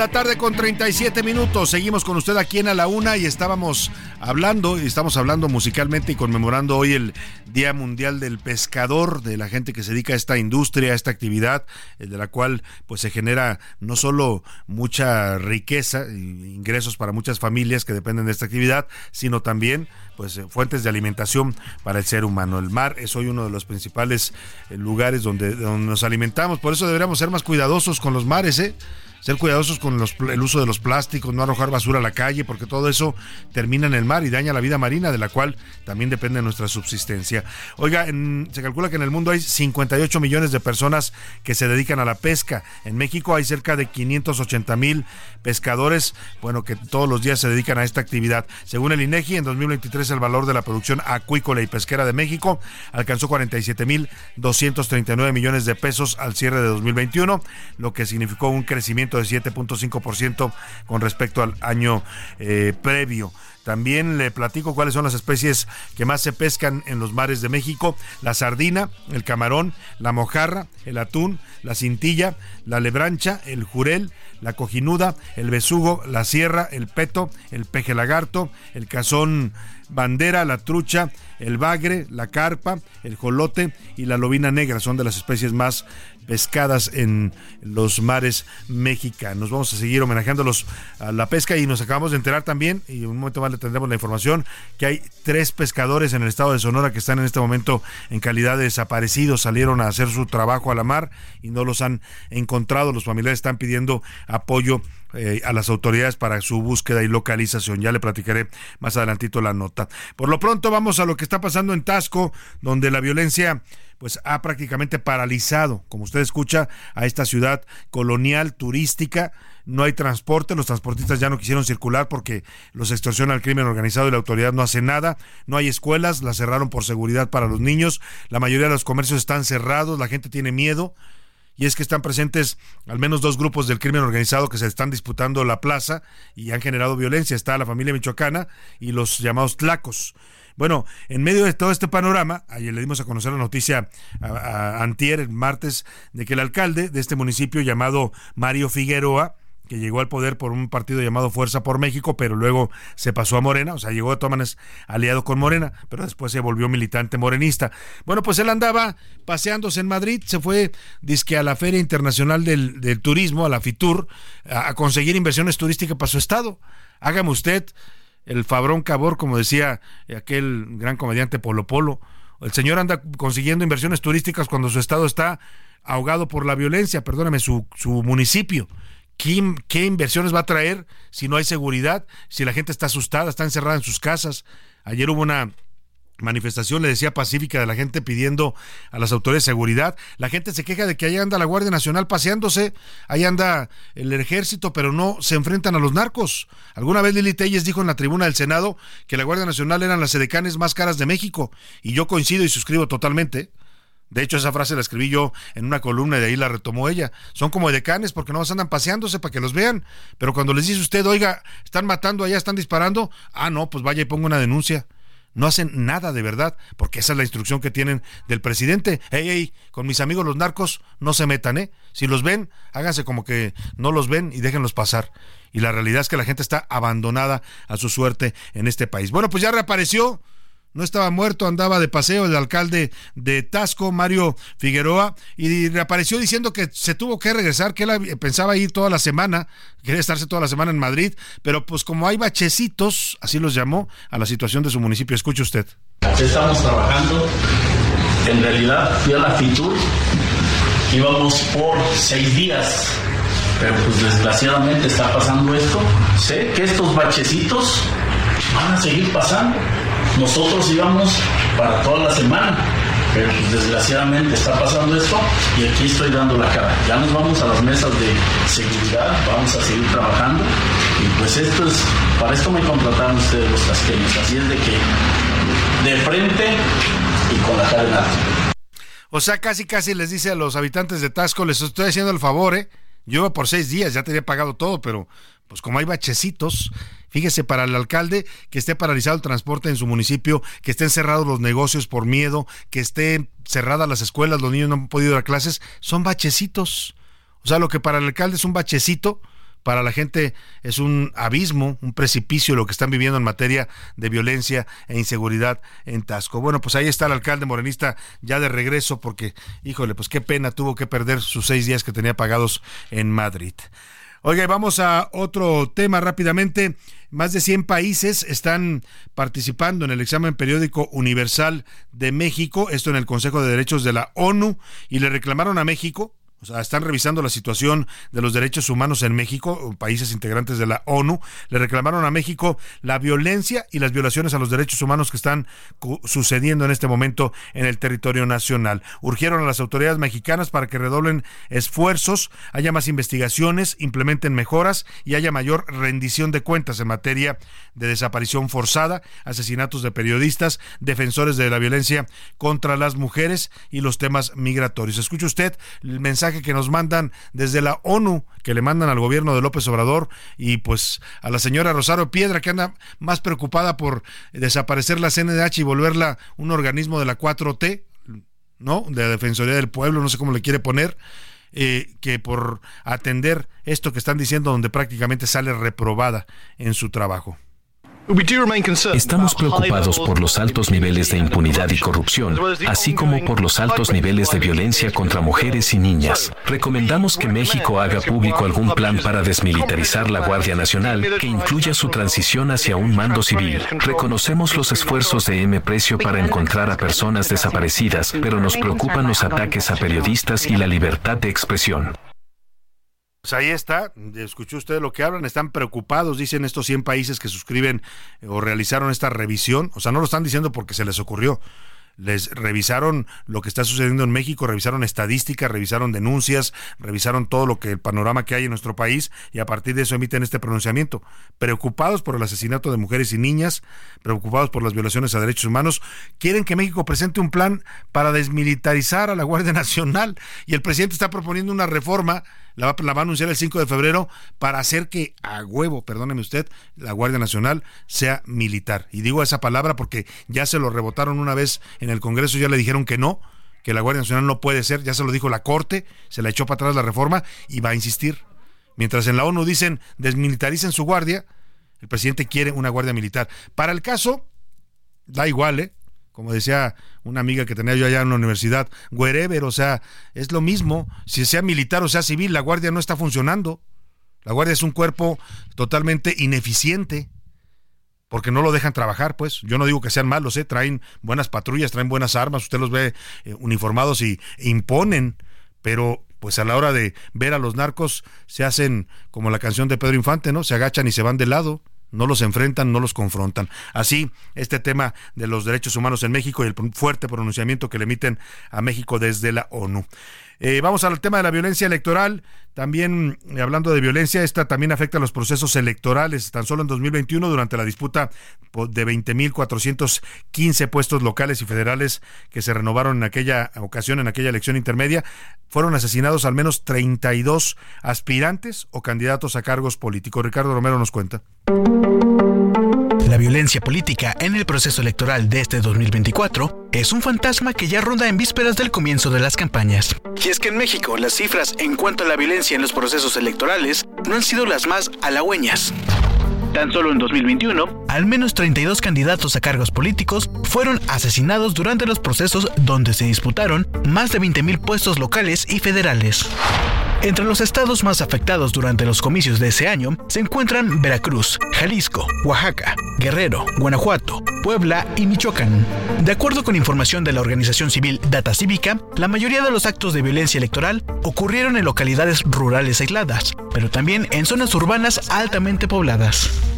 [SPEAKER 9] La tarde con 37 minutos. Seguimos con usted aquí en A la Una y estábamos hablando, y estamos hablando musicalmente y conmemorando hoy el Día Mundial del Pescador, de la gente que se dedica a esta industria, a esta actividad, eh, de la cual pues se genera no solo mucha riqueza ingresos para muchas familias que dependen de esta actividad, sino también pues eh, fuentes de alimentación para el ser humano. El mar es hoy uno de los principales eh, lugares donde, donde nos alimentamos, por eso deberíamos ser más cuidadosos con los mares, ¿eh? Ser cuidadosos con el uso de los plásticos, no arrojar basura a la calle, porque todo eso termina en el mar y daña la vida marina, de la cual también depende nuestra subsistencia. Oiga, se calcula que en el mundo hay 58 millones de personas que se dedican a la pesca. En México hay cerca de 580 mil pescadores, bueno, que todos los días se dedican a esta actividad. Según el INEGI, en 2023 el valor de la producción acuícola y pesquera de México alcanzó 47 mil 239 millones de pesos al cierre de 2021, lo que significó un crecimiento de 7.5% con respecto al año eh, previo. También le platico cuáles son las especies que más se pescan en los mares de México. La sardina, el camarón, la mojarra, el atún, la cintilla, la lebrancha, el jurel, la cojinuda, el besugo, la sierra, el peto, el peje lagarto, el cazón bandera, la trucha, el bagre, la carpa, el jolote y la lobina negra son de las especies más pescadas en los mares mexicanos. Vamos a seguir homenajeando a la pesca y nos acabamos de enterar también, y un momento más le tendremos la información, que hay tres pescadores en el estado de Sonora que están en este momento en calidad de desaparecidos, salieron a hacer su trabajo a la mar y no los han encontrado. Los familiares están pidiendo apoyo eh, a las autoridades para su búsqueda y localización. Ya le platicaré más adelantito la nota. Por lo pronto vamos a lo que está pasando en Tasco, donde la violencia pues ha prácticamente paralizado, como usted escucha, a esta ciudad colonial turística. No hay transporte, los transportistas ya no quisieron circular porque los extorsiona el crimen organizado y la autoridad no hace nada. No hay escuelas, las cerraron por seguridad para los niños. La mayoría de los comercios están cerrados, la gente tiene miedo y es que están presentes al menos dos grupos del crimen organizado que se están disputando la plaza y han generado violencia. Está la familia michoacana y los llamados tlacos. Bueno, en medio de todo este panorama, ayer le dimos a conocer la noticia a, Antier, el martes, de que el alcalde de este municipio llamado Mario Figueroa, que llegó al poder por un partido llamado Fuerza por México, pero luego se pasó a Morena, o sea, llegó a todas aliado con Morena, pero después se volvió militante morenista. Bueno, pues él andaba paseándose en Madrid, se fue disque a la Feria Internacional del, Turismo, a la FITUR, a, conseguir inversiones turísticas para su estado. Hágame usted el Fabrón Cabor, como decía aquel gran comediante Polo Polo. El señor anda consiguiendo inversiones turísticas cuando su estado está ahogado por la violencia, perdóname, su municipio. ¿Qué, ¿Qué, inversiones va a traer si no hay seguridad? Si la gente está asustada, está encerrada en sus casas. Ayer hubo una manifestación, le decía pacífica de la gente pidiendo a las autoridades de seguridad. La gente se queja de que ahí anda la Guardia Nacional paseándose, ahí anda el ejército, pero no se enfrentan a los narcos. Alguna vez Lili Telles dijo en la tribuna del Senado que la Guardia Nacional eran las edecanes más caras de México, y yo coincido y suscribo totalmente. De hecho, esa frase la escribí yo en una columna y de ahí la retomó ella. Son como edecanes porque no andan paseándose para que los vean. Pero cuando les dice usted, oiga, están matando allá, están disparando, ah, no, pues vaya y ponga una denuncia no hacen nada de verdad, porque esa es la instrucción que tienen del presidente. Hey, hey, con mis amigos los narcos no se metan, ¿eh? Si los ven, háganse como que no los ven y déjenlos pasar. Y la realidad es que la gente está abandonada a su suerte en este país. Bueno, pues ya reapareció no estaba muerto, andaba de paseo el alcalde de Tasco, Mario Figueroa, y reapareció diciendo que se tuvo que regresar, que él pensaba ir toda la semana, quería estarse toda la semana en Madrid, pero pues como hay bachecitos, así los llamó, a la situación de su municipio. Escuche usted.
[SPEAKER 6] Estamos trabajando, en realidad fui a la FITUR, íbamos por seis días, pero pues desgraciadamente está pasando esto. Sé que estos bachecitos van a seguir pasando nosotros íbamos para toda la semana, pero pues, desgraciadamente está pasando esto y aquí estoy dando la cara. Ya nos vamos a las mesas de seguridad, vamos a seguir trabajando y pues esto es, para esto me contrataron ustedes los tasqueños, así es de que de frente y con la cara en alto.
[SPEAKER 9] O sea, casi casi les dice a los habitantes de Tasco, les estoy haciendo el favor, ¿eh? Yo por seis días, ya tenía pagado todo, pero pues como hay bachecitos, fíjese para el alcalde que esté paralizado el transporte en su municipio, que estén cerrados los negocios por miedo, que estén cerradas las escuelas, los niños no han podido ir a clases, son bachecitos. O sea, lo que para el alcalde es un bachecito, para la gente es un abismo, un precipicio lo que están viviendo en materia de violencia e inseguridad en Tasco. Bueno, pues ahí está el alcalde morenista ya de regreso porque, híjole, pues qué pena tuvo que perder sus seis días que tenía pagados en Madrid. Oiga, vamos a otro tema rápidamente. Más de 100 países están participando en el examen periódico universal de México, esto en el Consejo de Derechos de la ONU, y le reclamaron a México o sea, están revisando la situación de los derechos humanos en México, países integrantes de la ONU. Le reclamaron a México la violencia y las violaciones a los derechos humanos que están sucediendo en este momento en el territorio nacional. Urgieron a las autoridades mexicanas para que redoblen esfuerzos, haya más investigaciones, implementen mejoras y haya mayor rendición de cuentas en materia de desaparición forzada, asesinatos de periodistas, defensores de la violencia contra las mujeres y los temas migratorios. Escuche usted el mensaje que nos mandan desde la ONU, que le mandan al gobierno de López Obrador y pues a la señora Rosario Piedra, que anda más preocupada por desaparecer la CNDH y volverla un organismo de la 4T, ¿no? De la Defensoría del Pueblo, no sé cómo le quiere poner. Eh, que por atender esto que están diciendo donde prácticamente sale reprobada en su trabajo.
[SPEAKER 5] Estamos preocupados por los altos niveles de impunidad y corrupción, así como por los altos niveles de violencia contra mujeres y niñas. Recomendamos que México haga público algún plan para desmilitarizar la Guardia Nacional que incluya su transición hacia un mando civil. Reconocemos los esfuerzos de M. Precio para encontrar a personas desaparecidas, pero nos preocupan los ataques a periodistas y la libertad de expresión.
[SPEAKER 9] Pues ahí está, escuchó usted lo que hablan, están preocupados, dicen estos 100 países que suscriben eh, o realizaron esta revisión, o sea, no lo están diciendo porque se les ocurrió, les revisaron lo que está sucediendo en México, revisaron estadísticas, revisaron denuncias, revisaron todo lo que el panorama que hay en nuestro país y a partir de eso emiten este pronunciamiento. Preocupados por el asesinato de mujeres y niñas, preocupados por las violaciones a derechos humanos, quieren que México presente un plan para desmilitarizar a la Guardia [laughs] Nacional y el presidente está proponiendo una reforma la va, la va, a anunciar el 5 de febrero para hacer que a huevo, perdóneme usted, la Guardia Nacional sea militar. Y digo esa palabra porque ya se lo rebotaron una vez en el Congreso, ya le dijeron que no, que la Guardia Nacional no puede ser, ya se lo dijo la Corte, se la echó para atrás la reforma y va a insistir. Mientras en la ONU dicen desmilitaricen su guardia, el presidente quiere una guardia militar. Para el caso, da igual, ¿eh? como decía una amiga que tenía yo allá en la universidad, wherever, o sea, es lo mismo, si sea militar o sea civil, la Guardia no está funcionando. La Guardia es un cuerpo totalmente ineficiente, porque no lo dejan trabajar, pues. Yo no digo que sean malos, ¿eh? traen buenas patrullas, traen buenas armas, usted los ve eh, uniformados y imponen, pero pues a la hora de ver a los narcos se hacen como la canción de Pedro Infante, ¿no? Se agachan y se van de lado no los enfrentan, no los confrontan. Así, este tema de los derechos humanos en México y el fuerte pronunciamiento que le emiten a México desde la ONU. Eh, vamos al tema de la violencia electoral. También, eh, hablando de violencia, esta también afecta a los procesos electorales. Tan solo en 2021, durante la disputa de 20.415 puestos locales y federales que se renovaron en aquella ocasión, en aquella elección intermedia, fueron asesinados al menos 32 aspirantes o candidatos a cargos políticos. Ricardo Romero nos cuenta
[SPEAKER 15] violencia política en el proceso electoral de este 2024 es un fantasma que ya ronda en vísperas del comienzo de las campañas. Y es que en México las cifras en cuanto a la violencia en los procesos electorales no han sido las más halagüeñas. Tan solo en 2021, al menos 32 candidatos a cargos políticos fueron asesinados durante los procesos donde se disputaron más de 20.000 puestos locales y federales. Entre los estados más afectados durante los comicios de ese año se encuentran Veracruz, Jalisco, Oaxaca, Guerrero, Guanajuato, Puebla y Michoacán. De acuerdo con información de la organización civil Data Cívica, la mayoría de los actos de violencia electoral ocurrieron en localidades rurales aisladas, pero también en zonas urbanas altamente pobladas.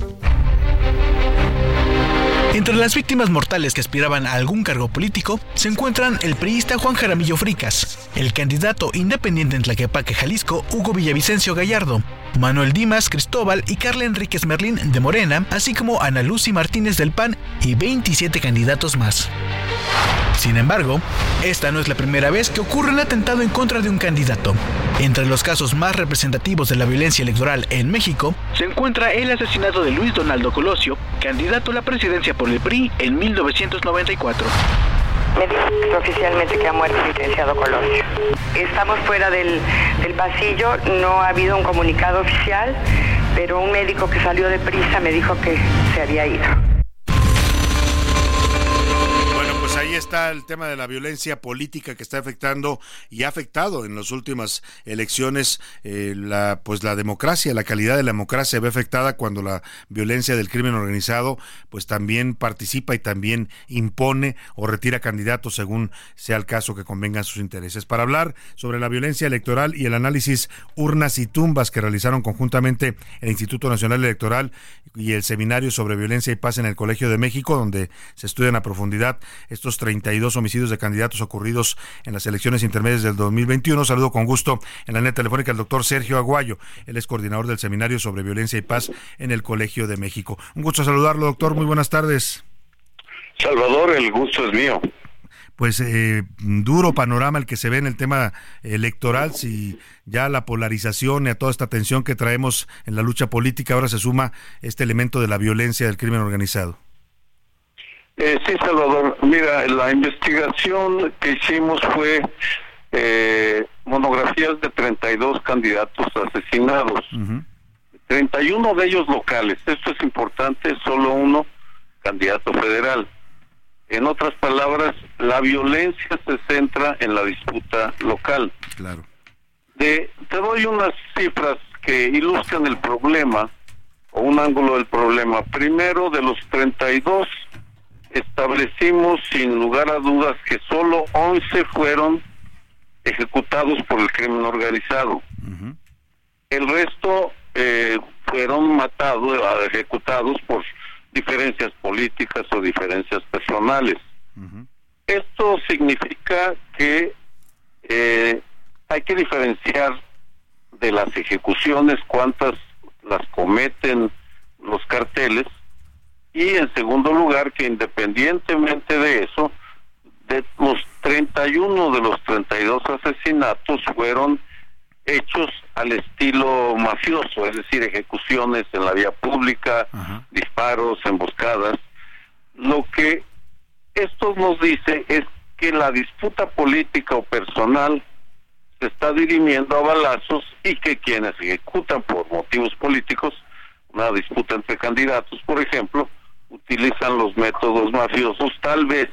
[SPEAKER 15] Entre las víctimas mortales que aspiraban a algún cargo político se encuentran el priista Juan Jaramillo Fricas, el candidato independiente en Tlaquepaque, Jalisco, Hugo Villavicencio Gallardo, Manuel Dimas Cristóbal y Carla Enríquez Merlín de Morena, así como Ana Lucy Martínez del PAN y 27 candidatos más. Sin embargo, esta no es la primera vez que ocurre un atentado en contra de un candidato. Entre los casos más representativos de la violencia electoral en México se encuentra el asesinato de Luis Donaldo Colosio, candidato a la presidencia por el PRI en 1994.
[SPEAKER 17] Me dice oficialmente que ha muerto el licenciado Colosio. Estamos fuera del, del pasillo, no ha habido un comunicado oficial, pero un médico que salió de prisa me dijo que se había ido.
[SPEAKER 9] Ahí está el tema de la violencia política que está afectando y ha afectado en las últimas elecciones eh, la pues la democracia, la calidad de la democracia ve afectada cuando la violencia del crimen organizado pues también participa y también impone o retira candidatos según sea el caso que convengan sus intereses. Para hablar sobre la violencia electoral y el análisis urnas y tumbas que realizaron conjuntamente el Instituto Nacional Electoral y el Seminario sobre Violencia y Paz en el Colegio de México, donde se estudian a profundidad estos 32 homicidios de candidatos ocurridos en las elecciones intermedias del 2021. Saludo con gusto en la net telefónica al doctor Sergio Aguayo. Él es coordinador del Seminario sobre Violencia y Paz en el Colegio de México. Un gusto saludarlo, doctor. Muy buenas tardes.
[SPEAKER 18] Salvador, el gusto es mío
[SPEAKER 9] pues eh, duro panorama el que se ve en el tema electoral, si ya la polarización y a toda esta tensión que traemos en la lucha política ahora se suma este elemento de la violencia del crimen organizado.
[SPEAKER 18] Eh, sí, Salvador. Mira, la investigación que hicimos fue eh, monografías de 32 candidatos asesinados. 31 de ellos locales. Esto es importante, solo uno candidato federal. En otras palabras, la violencia se centra en la disputa local.
[SPEAKER 9] Claro.
[SPEAKER 18] De, te doy unas cifras que ilustran el problema o un ángulo del problema. Primero, de los 32 establecimos sin lugar a dudas que solo 11 fueron ejecutados por el crimen organizado. El resto eh, fueron matados, ejecutados por diferencias políticas o diferencias personales. Esto significa que eh, hay que diferenciar de las ejecuciones cuántas las cometen los carteles y en segundo lugar que independientemente de eso, de los 31 de los 32 asesinatos fueron hechos al estilo mafioso, es decir, ejecuciones en la vía pública, disparos, emboscadas. Lo que esto nos dice es que la disputa política o personal se está dirimiendo a balazos y que quienes ejecutan por motivos políticos, una disputa entre candidatos, por ejemplo, utilizan los métodos mafiosos, tal vez,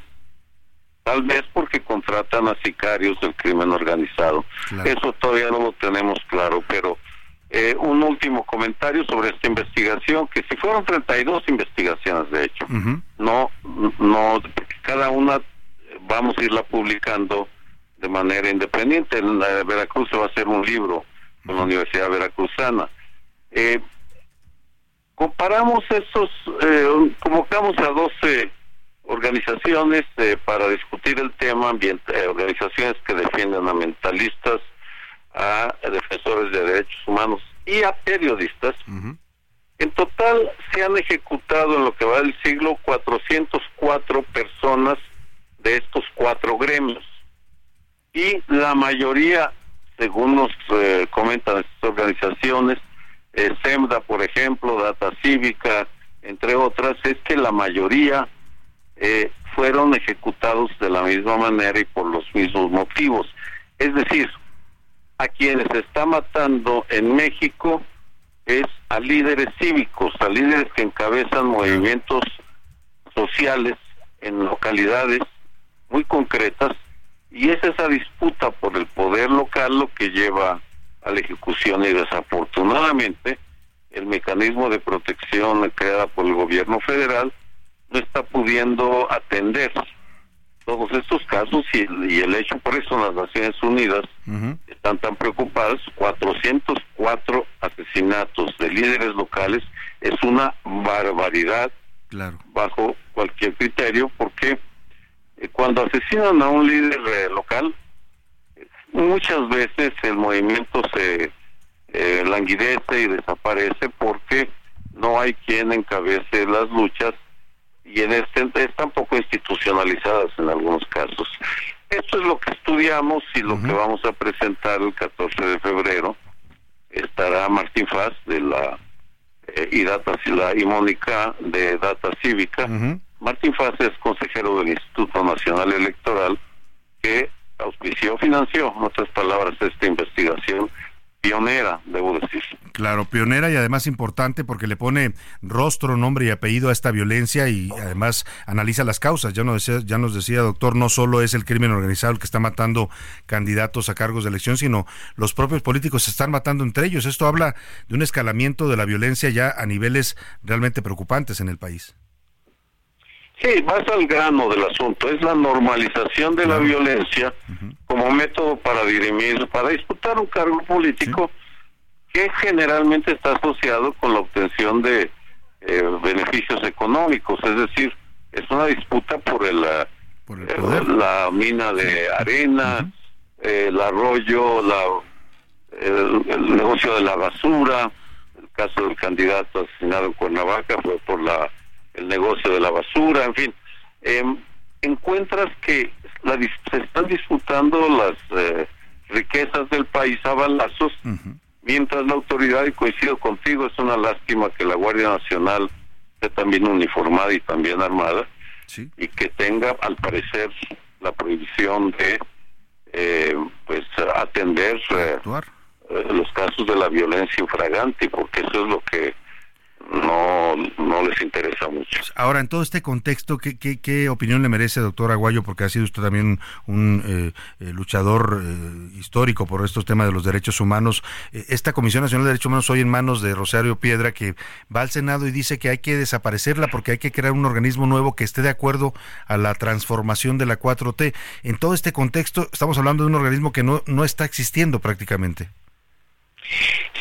[SPEAKER 18] tal vez porque contratan a sicarios del crimen organizado. Eso todavía no lo tenemos claro, pero eh, un último comentario sobre esta investigación, que si fueron 32 investigaciones, de hecho, no, no, cada una vamos a irla publicando de manera independiente. En la Veracruz se va a hacer un libro con la Universidad Veracruzana. Eh, comparamos esos, eh, convocamos a 12 organizaciones eh, para discutir el tema, ambiente, eh, organizaciones que defienden a mentalistas, a defensores de derechos humanos y a periodistas. En total se han ejecutado en lo que va del siglo 404 personas de estos cuatro gremios. Y la mayoría, según nos comentan estas organizaciones, eh, SEMDA, por ejemplo, Data Cívica, entre otras, es que la mayoría eh, fueron ejecutados de la misma manera y por los mismos motivos. Es decir, a quienes se está matando en México es a líderes cívicos, a líderes que encabezan movimientos sociales en localidades muy concretas y es esa disputa por el poder local lo que lleva a la ejecución y desafortunadamente el mecanismo de protección creada por el gobierno federal no está pudiendo atender todos estos casos y, el hecho, por eso las Naciones Unidas están tan preocupadas, 404 asesinatos de líderes locales es una barbaridad
[SPEAKER 9] claro.
[SPEAKER 18] bajo cualquier criterio, porque eh, cuando asesinan a un líder eh, local, muchas veces el movimiento se eh, languidece y desaparece porque no hay quien encabece las luchas y en este están poco institucionalizadas en algunos casos. Esto es lo que estudiamos y lo que vamos a presentar el 14 de febrero. Estará Martín Faz de la eh, y Data la, y Mónica de Data Cívica. Martín Faz es consejero del Instituto Nacional Electoral que auspició, financió, en otras palabras, esta investigación pionera, debo decir.
[SPEAKER 9] Claro, pionera y además importante porque le pone rostro, nombre y apellido a esta violencia y además analiza las causas. Ya nos decía, ya nos decía doctor, no solo es el crimen organizado el que está matando candidatos a cargos de elección, sino los propios políticos se están matando entre ellos. Esto habla de un escalamiento de la violencia ya a niveles realmente preocupantes en el país.
[SPEAKER 18] Sí, vas al grano del asunto. Es la normalización de la violencia como método para dirimir, para disputar un cargo político que generalmente está asociado con la obtención de eh, beneficios económicos. Es decir, es una disputa por el, eh, la mina de arena, el arroyo, la, el, negocio de la basura. El caso del candidato asesinado en Cuernavaca fue por la el negocio de la basura, en fin. Em, encuentras que la, se están disputando las eh, riquezas del país a balazos, mientras la autoridad, y coincido contigo, es una lástima que la Guardia Nacional esté también uniformada y también armada, y que tenga, al parecer, la prohibición de eh, pues atender eh, los casos de la violencia infragante, porque eso es lo que no, no les interesa mucho.
[SPEAKER 9] Ahora, en todo este contexto, ¿qué, qué, opinión le merece, doctor Aguayo? Porque ha sido usted también un eh, eh, luchador eh, histórico por estos temas de los derechos humanos. esta Comisión Nacional de Derechos Humanos hoy en manos de Rosario Piedra, que va al Senado y dice que hay que desaparecerla porque hay que crear un organismo nuevo que esté de acuerdo a la transformación de la 4T. En todo este contexto, estamos hablando de un organismo que no, no está existiendo prácticamente.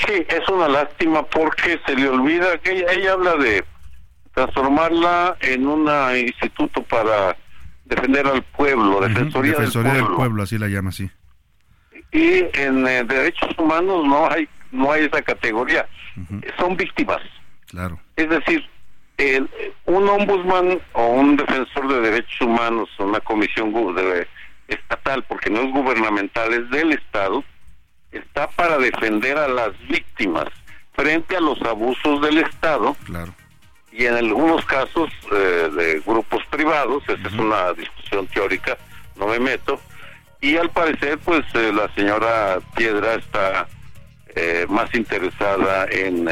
[SPEAKER 18] Sí, es una lástima porque se le olvida que ella, habla de transformarla en un instituto para defender al pueblo, Defensoría,
[SPEAKER 9] del, pueblo. así la llama, sí.
[SPEAKER 18] Y en eh, derechos humanos no hay no hay esa categoría, son víctimas.
[SPEAKER 9] Claro.
[SPEAKER 18] Es decir, el, un ombudsman o un defensor de derechos humanos, una comisión estatal, porque no es gubernamental, es del Estado, está para defender a las víctimas frente a los abusos del Estado.
[SPEAKER 9] Claro.
[SPEAKER 18] Y en algunos casos eh, de grupos privados, esa es una discusión teórica, no me meto. Y al parecer, pues eh, la señora Piedra está eh, más interesada en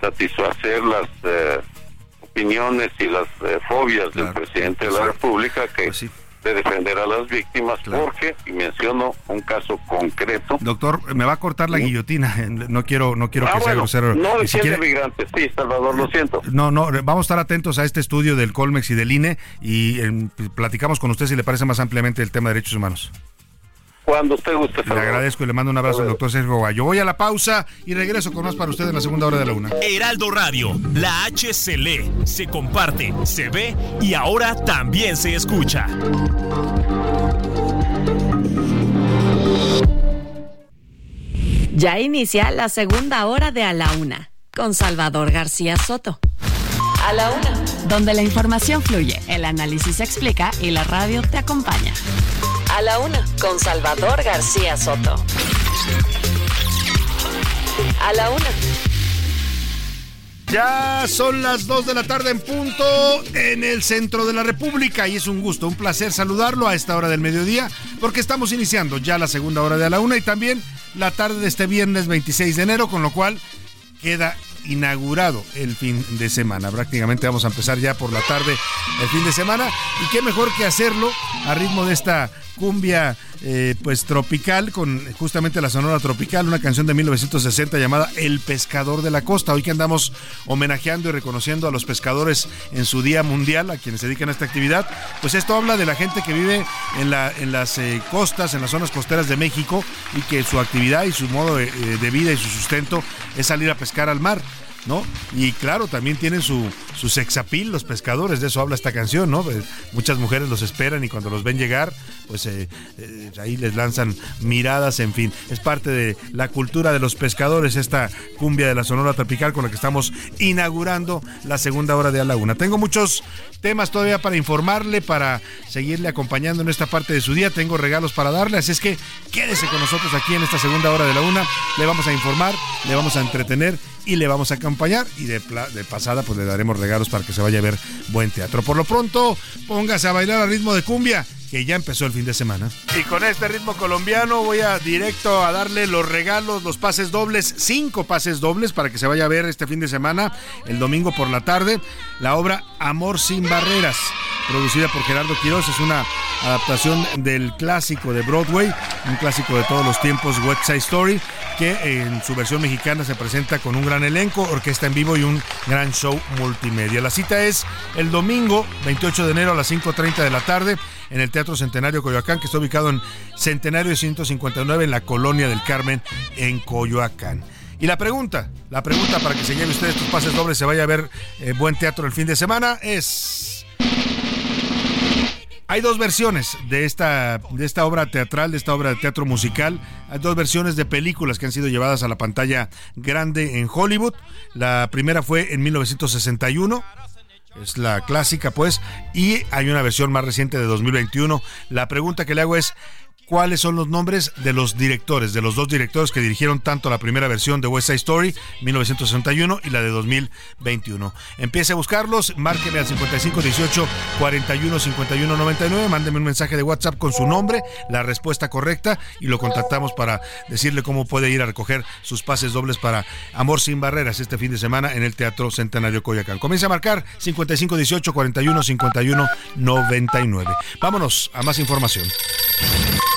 [SPEAKER 18] satisfacer las opiniones y las fobias del presidente de la República que pues de defender a las víctimas porque y menciono un caso concreto.
[SPEAKER 9] Doctor me va a cortar la guillotina no quiero no quiero
[SPEAKER 18] ah,
[SPEAKER 9] que sea grosero.
[SPEAKER 18] no defiende migrantes sí Salvador lo siento.
[SPEAKER 9] No no vamos a estar atentos a este estudio del Colmex y del INE y em, platicamos con usted si le parece más ampliamente el tema de derechos humanos
[SPEAKER 18] cuando usted guste.
[SPEAKER 9] Le agradezco y le mando un abrazo al doctor Sergio Guayo. Voy a la pausa y regreso con más para usted en la segunda hora de la una.
[SPEAKER 19] Heraldo Radio, la H se lee, se comparte, se ve y ahora también se escucha.
[SPEAKER 10] Ya inicia la segunda hora de A la Una con Salvador García Soto.
[SPEAKER 11] A la Una.
[SPEAKER 10] Donde la información fluye, el análisis se explica y la radio te acompaña.
[SPEAKER 11] A la una, con Salvador García Soto. A la una.
[SPEAKER 9] Ya son las 2 de la tarde en punto en el centro de la República y es un gusto, un placer saludarlo a esta hora del mediodía porque estamos iniciando ya la segunda hora de la una y también la tarde de este viernes 26 de enero, con lo cual queda inaugurado el fin de semana. Prácticamente vamos a empezar ya por la tarde el fin de semana y qué mejor que hacerlo a ritmo de esta cumbia eh, pues tropical con justamente la Sonora Tropical, una canción de 1960 llamada El Pescador de la Costa. Hoy que andamos homenajeando y reconociendo a los pescadores en su Día Mundial, a quienes se dedican a esta actividad, pues esto habla de la gente que vive en, la, en las eh, costas, en las zonas costeras de México y que su actividad y su modo de, eh, de vida y su sustento es salir a pescar al mar. ¿No? Y claro, también tienen su, su sexapil los pescadores, de eso habla esta canción, ¿no? Eh, muchas mujeres los esperan y cuando los ven llegar, pues eh, eh, ahí les lanzan miradas, en fin. Es parte de la cultura de los pescadores, esta cumbia de la Sonora Tropical con la que estamos inaugurando la segunda hora de A la Una. Tengo muchos temas todavía para informarle, para seguirle acompañando en esta parte de su día. Tengo regalos para darle, así es que quédese con nosotros aquí en esta segunda hora de la Una. Le vamos a informar, le vamos a entretener y le vamos a acompañar y de, pasada pues le daremos regalos para que se vaya a ver buen teatro. Por lo pronto, póngase a bailar al ritmo de cumbia que ya empezó el fin de semana. Y con este ritmo colombiano voy a directo a darle los regalos, los pases dobles, cinco pases dobles para que se vaya a ver este fin de semana, el domingo por la tarde, la obra Amor sin Barreras, producida por Gerardo Quiroz, es una adaptación del clásico de Broadway, un clásico de todos los tiempos, West Side Story, que en su versión mexicana se presenta con un gran elenco, orquesta en vivo y un gran show multimedia. La cita es el domingo 28 de enero a las 5.30 de la tarde en el Teatro Centenario Coyoacán, que está ubicado en Centenario 159 en la Colonia del Carmen, en Coyoacán. Y la pregunta, la pregunta para que se lleve usted estos pases dobles, se vaya a ver eh, buen teatro el fin de semana, es... Hay dos versiones de esta, de esta obra teatral, de esta obra de teatro musical. Hay dos versiones de películas que han sido llevadas a la pantalla grande en Hollywood. La primera fue en 1961 es la clásica, pues. Y hay una versión más reciente de 2021. La pregunta que le hago es, cuáles son los nombres de los directores, de los dos directores que dirigieron tanto la primera versión de West Side Story, 1961, y la de 2021. Empiece a buscarlos, márqueme al 5518 41 51 99, mándeme un mensaje de WhatsApp con su nombre, la respuesta correcta, y lo contactamos para decirle cómo puede ir a recoger sus pases dobles para Amor sin Barreras este fin de semana en el Teatro Centenario Coyacán. Comienza a marcar 5518 41 51 99. Vámonos a más información.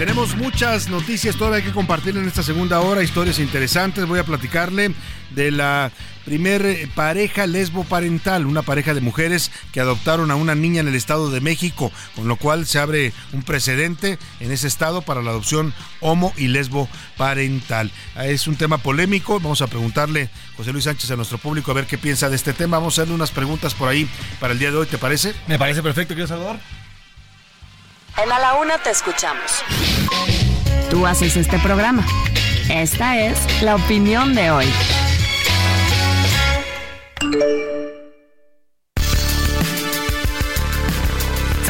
[SPEAKER 9] Tenemos muchas noticias todavía que compartir en esta segunda hora, historias interesantes. Voy a platicarle de la primer pareja lesbo parental, una pareja de mujeres que adoptaron a una niña en el Estado de México, con lo cual se abre un precedente en ese estado para la adopción homo y lesbo parental. Es un tema polémico, vamos a preguntarle José Luis Sánchez a nuestro público a ver qué piensa de este tema. Vamos a hacerle unas preguntas por ahí para el día de hoy, ¿te parece?
[SPEAKER 20] Me parece perfecto, querido Salvador.
[SPEAKER 11] En A la Una te escuchamos.
[SPEAKER 10] Tú haces este programa. Esta es la opinión de hoy.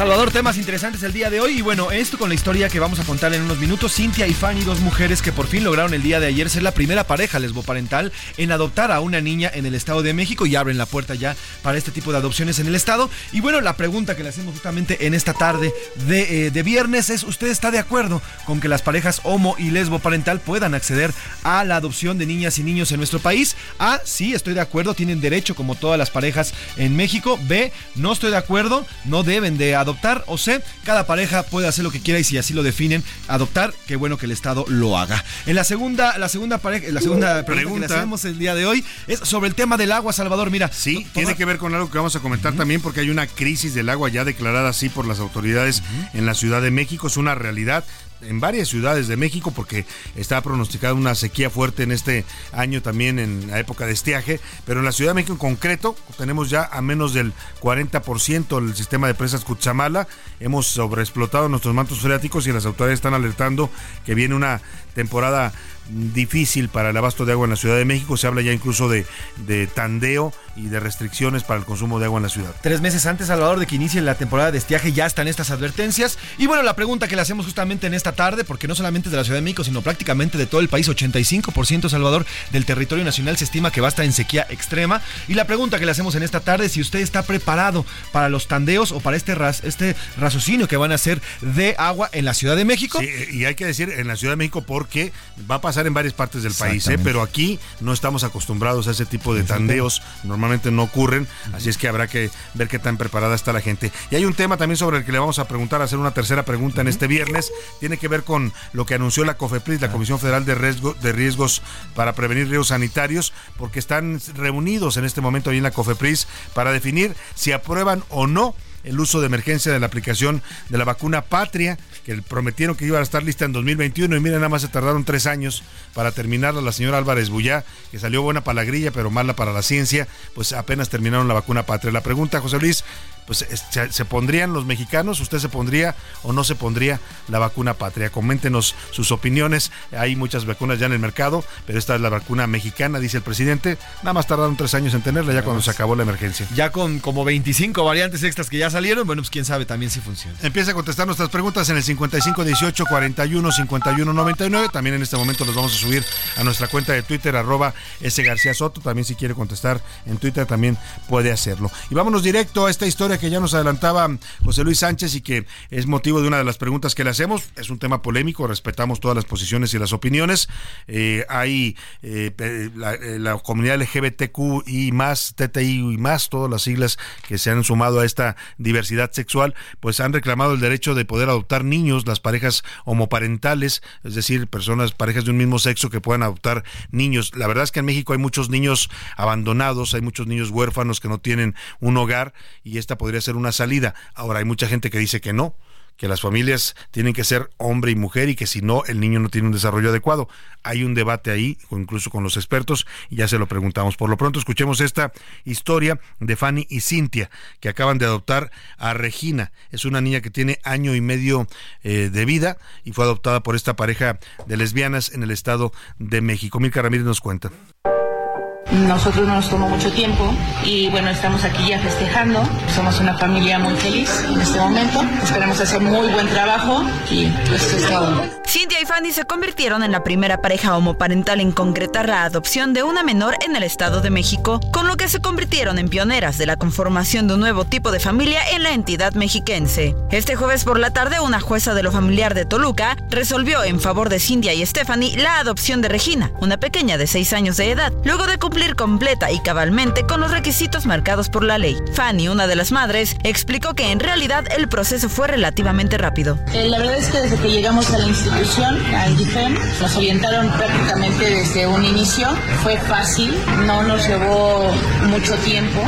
[SPEAKER 20] Salvador, temas interesantes el día de hoy. Y bueno, esto con la historia que vamos a contar en unos minutos. Cintia y Fanny, dos mujeres que por fin lograron el día de ayer ser la primera pareja lesboparental en adoptar a una niña en el Estado de México y abren la puerta ya para este tipo de adopciones en el Estado. Y bueno, la pregunta que le hacemos justamente en esta tarde de, eh, de viernes es: ¿Usted está de acuerdo con que las parejas homo y lesboparental puedan acceder a la adopción de niñas y niños en nuestro país? A, sí, estoy de acuerdo, tienen derecho como todas las parejas en México. B, no estoy de acuerdo, no deben de adoptar adoptar o C, cada pareja puede hacer lo que quiera y si así lo definen, adoptar, qué bueno que el Estado lo haga. En la segunda, la segunda pareja, la segunda pregunta, que le hacemos el día de hoy es sobre el tema del agua, Salvador. Mira,
[SPEAKER 9] sí, tiene que ver con algo que vamos a comentar también porque hay una crisis del agua ya declarada así por las autoridades en la Ciudad de México, es una realidad en varias ciudades de México porque está pronosticada una sequía fuerte en este año también en la época de estiaje, pero en la Ciudad de México en concreto tenemos ya a menos del 40% el sistema de presas Cutzamala, hemos sobreexplotado nuestros mantos freáticos y las autoridades están alertando que viene una temporada difícil para el abasto de agua en la Ciudad de México. Se habla ya incluso de, de tandeo y de restricciones para el consumo de agua en la ciudad.
[SPEAKER 20] Tres meses antes, Salvador, de que inicie la temporada de estiaje, ya están estas advertencias. Y bueno, la pregunta que le hacemos justamente en esta tarde, porque no solamente de la Ciudad de México, sino prácticamente de todo el país, 85% Salvador del territorio nacional se estima que va a estar en sequía extrema. Y la pregunta que le hacemos en esta tarde es si usted está preparado para los tandeos o para este, ras, este raciocinio que van a hacer de agua en la Ciudad de México.
[SPEAKER 9] Sí, y hay que decir en la Ciudad de México porque va a pasar en varias partes del país, ¿eh? pero aquí no estamos acostumbrados a ese tipo de tandeos, normalmente no ocurren, así es que habrá que ver qué tan preparada está la gente. Y hay un tema también sobre el que le vamos a preguntar, hacer una tercera pregunta en este viernes, tiene que ver con lo que anunció la COFEPRIS, la ah. Comisión Federal de, Riesgo, de Riesgos para Prevenir Riesgos Sanitarios, porque están reunidos en este momento ahí en la COFEPRIS para definir si aprueban o no el uso de emergencia de la aplicación de la vacuna Patria, que prometieron que iba a estar lista en 2021 y miren, nada más se tardaron tres años para terminarla. La señora Álvarez Bullá, que salió buena para la grilla, pero mala para la ciencia, pues apenas terminaron la vacuna Patria. La pregunta, José Luis, pues se, pondrían los mexicanos, usted se pondría o no se pondría la vacuna patria. Coméntenos sus opiniones. Hay muchas vacunas ya en el mercado, pero esta es la vacuna mexicana, dice el presidente. Nada más tardaron tres años en tenerla ya cuando se acabó la emergencia.
[SPEAKER 20] Ya con como 25 variantes extras que ya salieron, bueno, pues quién sabe también si funciona.
[SPEAKER 9] Empieza a contestar nuestras preguntas en el 55 18 41 51 99. También en este momento los vamos a subir a nuestra cuenta de Twitter, arroba S. García Soto. También si quiere contestar en Twitter también puede hacerlo. Y vámonos directo a esta historia que ya nos adelantaba José Luis Sánchez y que es motivo de una de las preguntas que le hacemos. Es un tema polémico, respetamos todas las posiciones y las opiniones. Eh, hay eh, eh, la, comunidad LGBTQ y más, TTI y más, todas las siglas que se han sumado a esta diversidad sexual, pues han reclamado el derecho de poder adoptar niños, las parejas homoparentales, es decir, personas, parejas de un mismo sexo que puedan adoptar niños. La verdad es que en México hay muchos niños abandonados, hay muchos niños huérfanos que no tienen un hogar y esta podría ser una salida. Ahora hay mucha gente que dice que no, que las familias tienen que ser hombre y mujer y que si no el niño no tiene un desarrollo adecuado. Hay un debate ahí, incluso con los expertos, y ya se lo preguntamos. Por lo pronto escuchemos esta historia de Fanny y Cintia, que acaban de adoptar a Regina. Es una niña que tiene año y medio eh, de vida y fue adoptada por esta pareja de lesbianas en el Estado de México. Milka Ramírez nos cuenta.
[SPEAKER 21] Nosotros no nos tomó mucho tiempo y bueno, estamos aquí ya festejando. Somos una familia muy feliz en este momento. Esperamos hacer muy buen trabajo y pues es todo.
[SPEAKER 22] Cintia y Fanny se convirtieron en la primera pareja homoparental en concretar la adopción de una menor en el Estado de México, con lo que se convirtieron en pioneras de la conformación de un nuevo tipo de familia en la entidad mexiquense. Este jueves por la tarde, una jueza de lo familiar de Toluca resolvió en favor de Cintia y Stephanie la adopción de Regina, una pequeña de 6 años de edad, luego de cumplir completa y cabalmente con los requisitos marcados por la ley. Fanny, una de las madres, explicó que en realidad el proceso fue relativamente rápido.
[SPEAKER 21] Eh, la verdad es que desde que llegamos a la institución, al DIFEM, nos orientaron prácticamente desde un inicio. Fue fácil, no nos llevó mucho tiempo.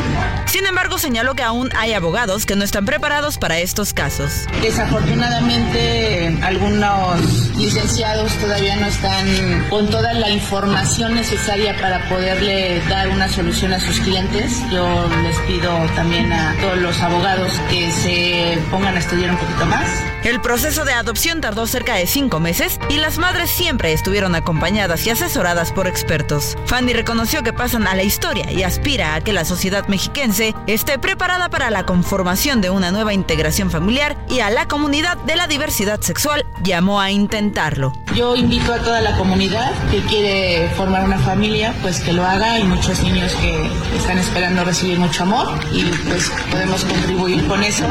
[SPEAKER 22] Sin embargo, señaló que aún hay abogados que no están preparados para estos casos.
[SPEAKER 21] Desafortunadamente, algunos licenciados todavía no están con toda la información necesaria para poderle dar una solución a sus clientes. Yo les pido también a todos los abogados que se pongan a estudiar un poquito más.
[SPEAKER 22] El proceso de adopción tardó cerca de cinco meses y las madres siempre estuvieron acompañadas y asesoradas por expertos. Fanny reconoció que pasan a la historia y aspira a que la sociedad mexiquense esté preparada para la conformación de una nueva integración familiar y a la comunidad de la diversidad sexual llamó a intentarlo.
[SPEAKER 21] Yo invito a toda la comunidad que quiere formar una familia, pues que lo haga hay muchos niños que están esperando recibir mucho amor y pues podemos contribuir con eso.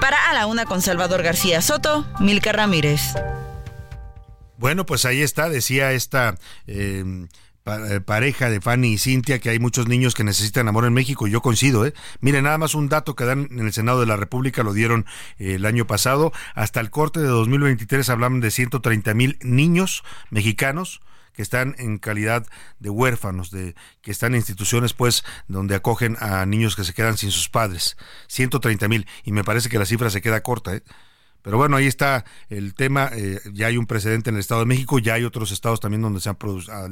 [SPEAKER 22] Para A la Una con Salvador García Soto, Milka Ramírez.
[SPEAKER 9] Bueno, pues ahí está, decía esta... Eh, eh, pareja de Fanny y Cintia que hay muchos niños que necesitan amor en México. Yo coincido, ¿eh? Miren, nada más un dato que dan en el Senado de la República, lo dieron eh, el año pasado. Hasta el corte de 2023 hablaban de 130 mil niños mexicanos que están en calidad de huérfanos, de que están en instituciones pues donde acogen a niños que se quedan sin sus padres. 130 mil. Y me parece que la cifra se queda corta, ¿eh? Pero bueno, ahí está el tema. Eh, ya hay un precedente en el Estado de México, ya hay otros estados también donde se han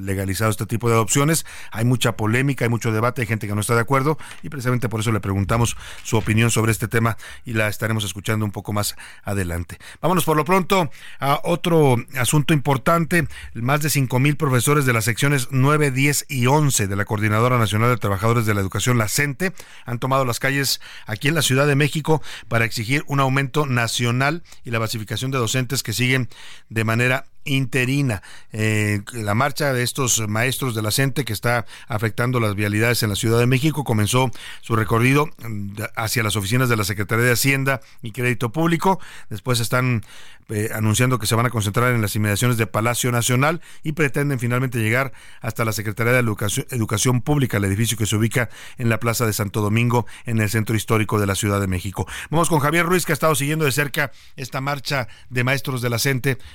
[SPEAKER 9] legalizado este tipo de adopciones. Hay mucha polémica, hay mucho debate, hay gente que no está de acuerdo y precisamente por eso le preguntamos su opinión sobre este tema y la estaremos escuchando un poco más adelante. Vámonos por lo pronto a otro asunto importante. Más de cinco mil profesores de las secciones 9, 10 y 11 de la Coordinadora Nacional de Trabajadores de la Educación, la CENTE, han tomado las calles aquí en la Ciudad de México para exigir un aumento nacional y la basificación de docentes que siguen de manera interina. Eh, la marcha de estos maestros de la que está afectando las vialidades en la Ciudad de México comenzó su recorrido mm, hacia las oficinas de la Secretaría de Hacienda y Crédito Público. Después están eh, anunciando que se van a concentrar en las inmediaciones de Palacio Nacional y pretenden finalmente llegar hasta la Secretaría de Educación, Pública, el edificio que se ubica en la Plaza de Santo Domingo, en el centro histórico de la Ciudad de México. Vamos con Javier Ruiz, que ha estado siguiendo de cerca esta marcha de maestros de la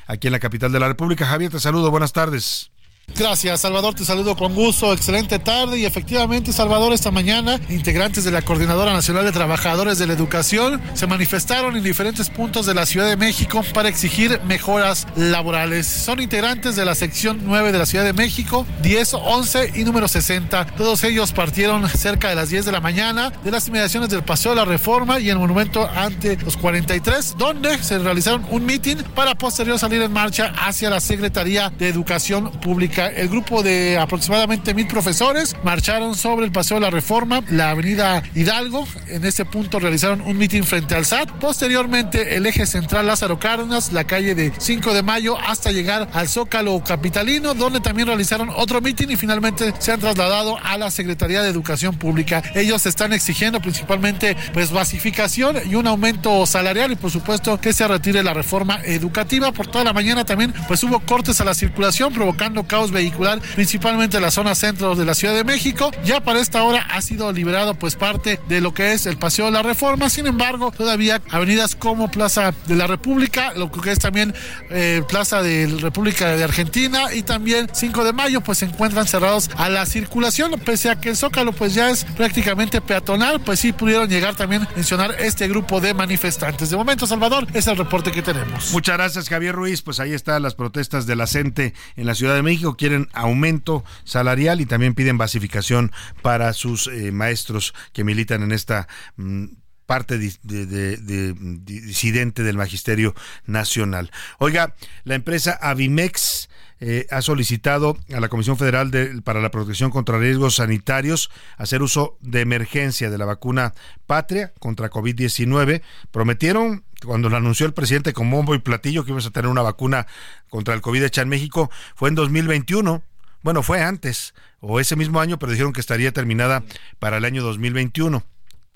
[SPEAKER 9] aquí en la capital la República. Javier, te saludo, buenas tardes.
[SPEAKER 23] Gracias, Salvador, te saludo con gusto, excelente tarde y efectivamente, Salvador, esta mañana, integrantes de la Coordinadora Nacional de Trabajadores de la Educación se manifestaron en diferentes puntos de la Ciudad de México para exigir mejoras laborales. Son integrantes de la sección 9 de la Ciudad de México, 10, 11 y número 60. Todos ellos partieron cerca de las 10 de la mañana de las inmediaciones del Paseo de la Reforma y el monumento ante los 43, donde se realizaron un mitin para posterior salir en marcha hacia la Secretaría de Educación Pública el grupo de aproximadamente mil profesores marcharon sobre el Paseo de la Reforma, la avenida Hidalgo. En este punto realizaron un mitin frente al SAT. Posteriormente, el eje central Lázaro Cárdenas, la calle de 5 de mayo, hasta llegar al Zócalo Capitalino, donde también realizaron otro mitin y finalmente se han trasladado a la Secretaría de Educación Pública. Ellos están exigiendo principalmente pues basificación y un aumento salarial y por supuesto que se retire la reforma educativa. Por toda la mañana también pues hubo cortes a la circulación provocando caos vehicular, principalmente en la zona centro de la Ciudad de México. Ya para esta hora ha sido liberado pues parte de lo que es el Paseo de la Reforma. Sin embargo, todavía avenidas como Plaza de la República, lo que es también eh, Plaza de la República de Argentina y también 5 de Mayo pues se encuentran cerrados a la circulación, pese a que el Zócalo pues ya es prácticamente peatonal, pues sí pudieron llegar también a mencionar este grupo de manifestantes. De momento, Salvador, es el reporte que tenemos.
[SPEAKER 9] Muchas gracias, Javier Ruiz. Pues ahí están las protestas de la CENTE en la Ciudad de México quieren aumento salarial y también piden basificación para sus eh, maestros que militan en esta mm, parte de, disidente del magisterio nacional. Oiga, la empresa Avimex eh, ha solicitado a la Comisión Federal para la Protección contra Riesgos Sanitarios hacer uso de emergencia de la vacuna Patria contra COVID-19. Prometieron cuando lo anunció el presidente con bombo y platillo que íbamos a tener una vacuna contra el COVID hecha en México, fue en 2021. Bueno, fue antes, o ese mismo año, pero dijeron que estaría terminada para el año 2021.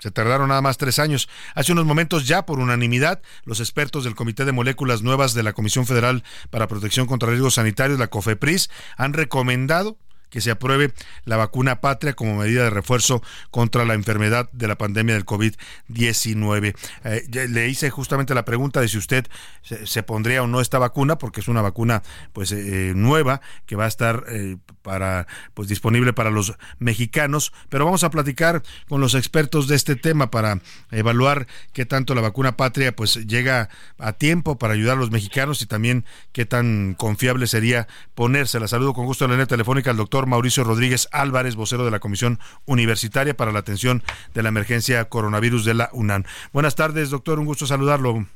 [SPEAKER 9] Se tardaron nada más tres años. Hace unos momentos ya, por unanimidad, los expertos del Comité de Moléculas Nuevas de la Comisión Federal para Protección contra Riesgos Sanitarios, la COFEPRIS, han recomendado que se apruebe la vacuna patria como medida de refuerzo contra la enfermedad de la pandemia del COVID-19. Eh, le hice justamente la pregunta de si usted se, pondría o no esta vacuna, porque es una vacuna pues eh, nueva que va a estar eh, para pues disponible para los mexicanos, pero vamos a platicar con los expertos de este tema para evaluar qué tanto la vacuna patria pues llega a tiempo para ayudar a los mexicanos y también qué tan confiable sería ponérsela. Saludo con gusto en la línea telefónica al doctor Mauricio Rodríguez Álvarez, vocero de la Comisión Universitaria para la Atención de la Emergencia Coronavirus de la UNAM. Buenas tardes, doctor, un gusto saludarlo.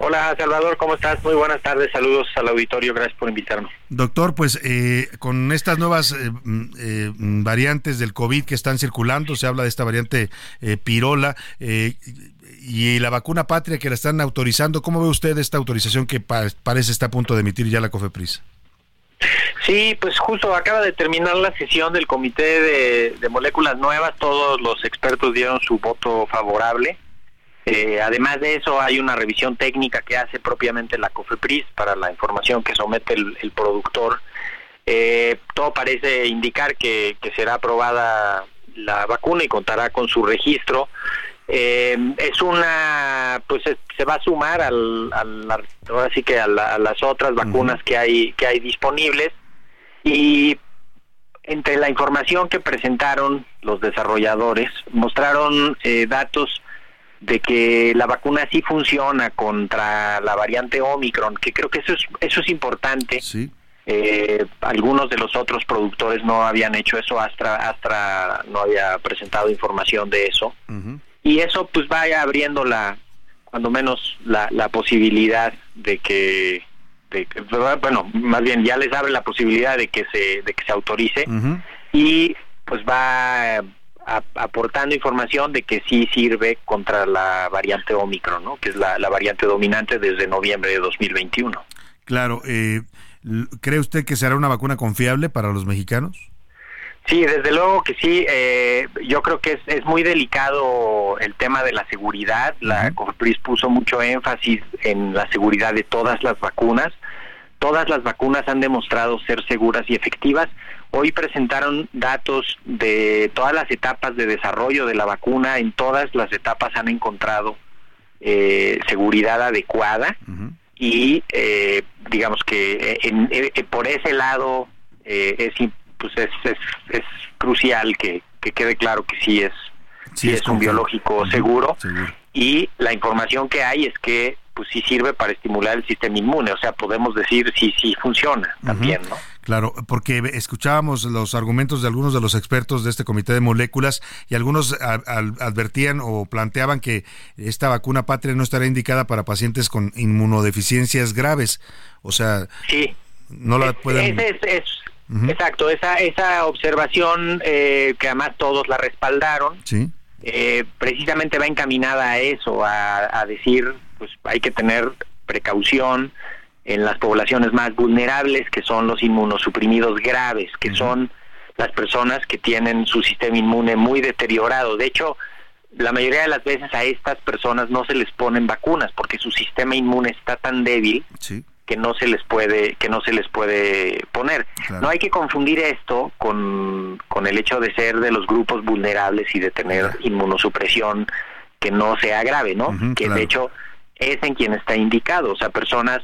[SPEAKER 24] Hola Salvador, ¿cómo estás? Muy buenas tardes, saludos al auditorio, gracias por invitarnos.
[SPEAKER 9] Doctor, pues eh, con estas nuevas eh, mm, eh, variantes del COVID que están circulando, se habla de esta variante pirola y la vacuna patria que la están autorizando, ¿cómo ve usted esta autorización que parece está a punto de emitir ya la COFEPRIS?
[SPEAKER 24] Sí, pues justo acaba de terminar la sesión del Comité de, Moléculas Nuevas, todos los expertos dieron su voto favorable. Eh, además de eso, hay una revisión técnica que hace propiamente la COFEPRIS para la información que somete el, productor. Eh, todo parece indicar que, que será aprobada la vacuna y contará con su registro eh, es una pues se va a sumar al, ahora sí que a, las otras vacunas que hay que hay disponibles y entre la información que presentaron los desarrolladores mostraron eh, datos de que la vacuna sí funciona contra la variante Omicron, que creo que eso es, eso es importante. Eh, algunos de los otros productores no habían hecho eso, Astra, Astra no había presentado información de eso. Y eso pues vaya abriendo la, cuando menos la, la posibilidad de que, de bueno, más bien ya les abre la posibilidad de que se, de que se autorice y pues va aportando información de que sí sirve contra la variante Omicron, ¿no? que es la, variante dominante desde noviembre de 2021.
[SPEAKER 9] Claro, eh, ¿cree usted que será una vacuna confiable para los mexicanos?
[SPEAKER 24] Sí, desde luego que sí. Eh, yo creo que es, es, muy delicado el tema de la seguridad. La COFEPRIS puso mucho énfasis en la seguridad de todas las vacunas. Todas las vacunas han demostrado ser seguras y efectivas. Hoy presentaron datos de todas las etapas de desarrollo de la vacuna. En todas las etapas han encontrado eh, seguridad adecuada y eh, digamos que eh, por ese lado es, pues es, es, crucial que, quede claro que sí es, sí, es, un biológico seguro. Y la información que hay es que pues sí sirve para estimular el sistema inmune, o sea, podemos decir si sí, sí funciona también, ¿no?
[SPEAKER 9] Claro, porque escuchábamos los argumentos de algunos de los expertos de este comité de moléculas y algunos advertían o planteaban que esta vacuna patria no estará indicada para pacientes con inmunodeficiencias graves, o sea,
[SPEAKER 24] sí.
[SPEAKER 9] no la pueden...
[SPEAKER 24] Es, Exacto, esa, esa observación eh, que además todos la respaldaron,
[SPEAKER 9] sí.
[SPEAKER 24] Eh, precisamente va encaminada a eso, a, decir, pues hay que tener precaución en las poblaciones más vulnerables, que son los inmunosuprimidos graves, que son las personas que tienen su sistema inmune muy deteriorado. De hecho, la mayoría de las veces a estas personas no se les ponen vacunas porque su sistema inmune está tan débil que no se les puede que no se les puede poner. No hay que confundir esto con, con el hecho de ser de los grupos vulnerables y de tener inmunosupresión que no sea grave, ¿no? que de hecho es en quien está indicado, o sea, personas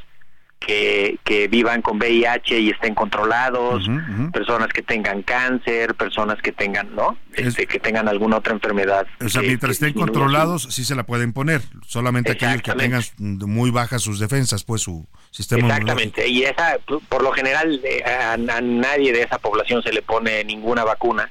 [SPEAKER 24] que, que vivan con VIH y estén controlados, personas que tengan cáncer, personas que tengan, ¿no? Este, que tengan alguna otra enfermedad.
[SPEAKER 9] O sea, mientras estén controlados, sí se la pueden poner. Solamente aquellos que tengan muy bajas sus defensas, pues su sistema
[SPEAKER 24] Exactamente. Y esa, por lo general, eh, a, nadie de esa población se le pone ninguna vacuna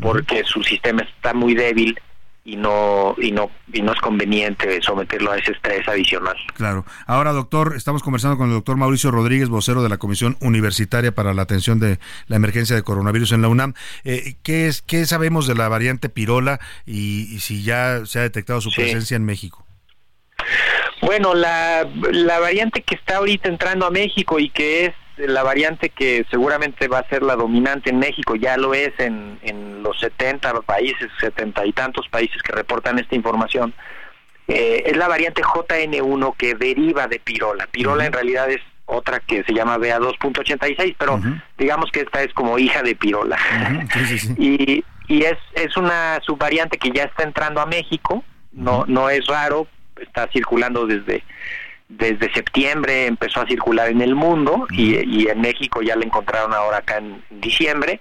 [SPEAKER 24] porque su sistema está muy débil y no y no y no es conveniente someterlo a ese estrés adicional.
[SPEAKER 9] Claro. Ahora, doctor, estamos conversando con el doctor Mauricio Rodríguez, vocero de la Comisión Universitaria para la Atención de la Emergencia de Coronavirus en la UNAM. Eh, ¿qué, es, ¿Qué sabemos de la variante Pirola y, si ya se ha detectado su presencia en México?
[SPEAKER 24] Bueno, la, la variante que está ahorita entrando a México y que es la variante que seguramente va a ser la dominante en México, ya lo es en, en los 70 países, 70 y tantos países que reportan esta información, eh, es la variante JN1 que deriva de pirola. Pirola en realidad es otra que se llama BA2.86, pero digamos que esta es como hija de pirola. [laughs] y y es, es una subvariante que ya está entrando a México, no, no es raro, está circulando desde desde septiembre empezó a circular en el mundo y, en México ya la encontraron ahora acá en diciembre.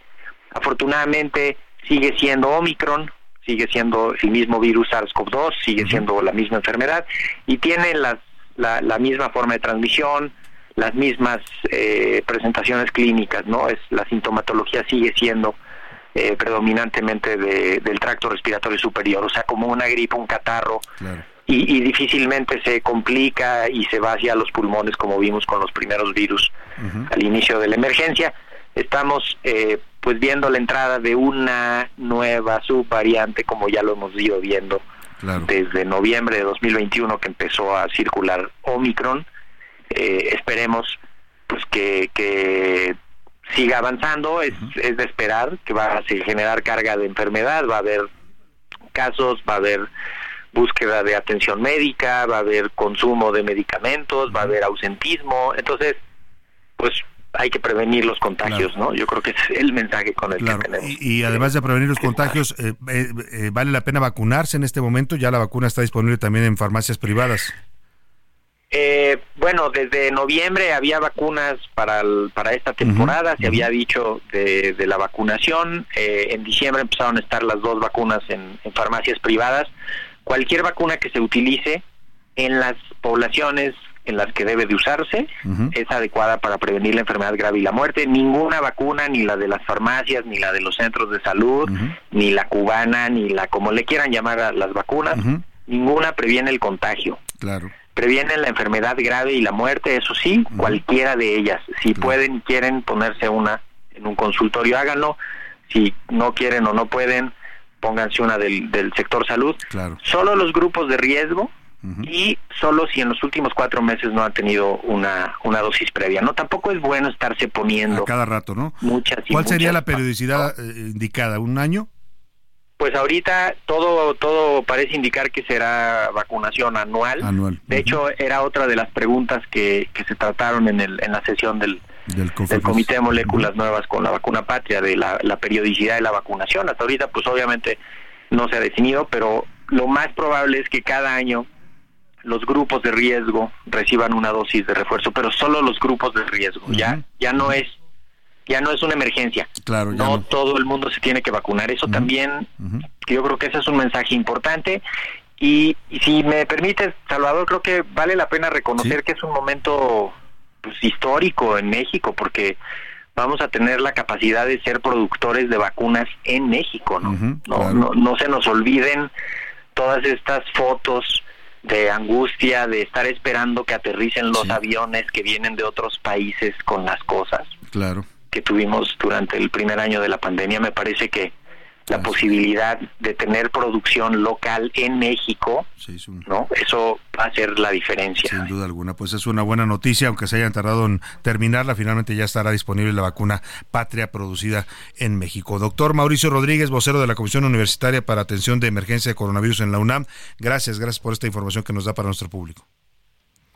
[SPEAKER 24] Afortunadamente sigue siendo Omicron, sigue siendo el mismo virus SARS-CoV-2, sigue siendo la misma enfermedad y tiene las, la, la misma forma de transmisión, las mismas eh, presentaciones clínicas, ¿no? Es la sintomatología sigue siendo eh, predominantemente del tracto respiratorio superior, o sea, como una gripe, un catarro, y, difícilmente se complica y se va hacia los pulmones como vimos con los primeros virus al inicio de la emergencia. Estamos eh, pues viendo la entrada de una nueva subvariante como ya lo hemos ido viendo desde noviembre de 2021 que empezó a circular Omicron. Eh, esperemos pues que, que siga avanzando, es, es de esperar que va a generar carga de enfermedad, va a haber casos, va a haber búsqueda de atención médica, va a haber consumo de medicamentos, va a haber ausentismo, entonces, pues hay que prevenir los contagios, ¿no? Yo creo que es el mensaje con el que tenemos.
[SPEAKER 9] Y, además de prevenir los contagios, eh, eh, eh, ¿vale la pena vacunarse en este momento? Ya la vacuna está disponible también en farmacias privadas.
[SPEAKER 24] Eh, bueno, desde noviembre había vacunas para, para esta temporada, se había dicho de, la vacunación. en diciembre empezaron a estar las dos vacunas en farmacias privadas cualquier vacuna que se utilice en las poblaciones en las que debe de usarse es adecuada para prevenir la enfermedad grave y la muerte. Ninguna vacuna, ni la de las farmacias, ni la de los centros de salud, ni la cubana, ni la como le quieran llamar a las vacunas, ninguna previene el contagio.
[SPEAKER 9] Claro.
[SPEAKER 24] Previenen la enfermedad grave y la muerte, eso sí, cualquiera de ellas. Si pueden, quieren ponerse una en un consultorio, háganlo. Si no quieren o no pueden, pónganse una del, del sector salud.
[SPEAKER 9] Claro.
[SPEAKER 24] Solo los grupos de riesgo y solo si en los últimos cuatro meses no han tenido una, una dosis previa. No, tampoco es bueno estarse poniendo
[SPEAKER 9] A cada rato, ¿no?
[SPEAKER 24] muchas y
[SPEAKER 9] ¿Cuál sería la periodicidad eh, indicada? ¿Un año?
[SPEAKER 24] Pues ahorita todo todo parece indicar que será vacunación anual.
[SPEAKER 9] Anual.
[SPEAKER 24] De hecho, era otra de las preguntas que, que se trataron en, el, en la sesión del,
[SPEAKER 9] Del
[SPEAKER 24] del Comité de Moléculas Nuevas con la vacuna patria, de la, la periodicidad de la vacunación. Hasta ahorita, pues obviamente no se ha definido, pero lo más probable es que cada año los grupos de riesgo reciban una dosis de refuerzo, pero solo los grupos de riesgo. Ya ya no es ya no es una emergencia.
[SPEAKER 9] Claro, ya
[SPEAKER 24] no,
[SPEAKER 9] no.
[SPEAKER 24] todo el mundo se tiene que vacunar. Eso también, yo creo que ese es un mensaje importante. Y, y si me permites, Salvador, creo que vale la pena reconocer que es un momento pues, histórico en México, porque vamos a tener la capacidad de ser productores de vacunas en México, ¿no? no, no, no se nos olviden todas estas fotos de angustia, de estar esperando que aterricen los aviones que vienen de otros países con las cosas
[SPEAKER 9] Claro.
[SPEAKER 24] que tuvimos durante el primer año de la pandemia. Me parece que la posibilidad de tener producción local en México, ¿no? Eso va a ser la diferencia.
[SPEAKER 9] Sin duda alguna, pues es una buena noticia, aunque se hayan tardado en terminarla, finalmente ya estará disponible la vacuna Patria producida en México. Doctor Mauricio Rodríguez, vocero de la Comisión Universitaria para Atención de Emergencia de Coronavirus en la UNAM, gracias, gracias por esta información que nos da para nuestro público.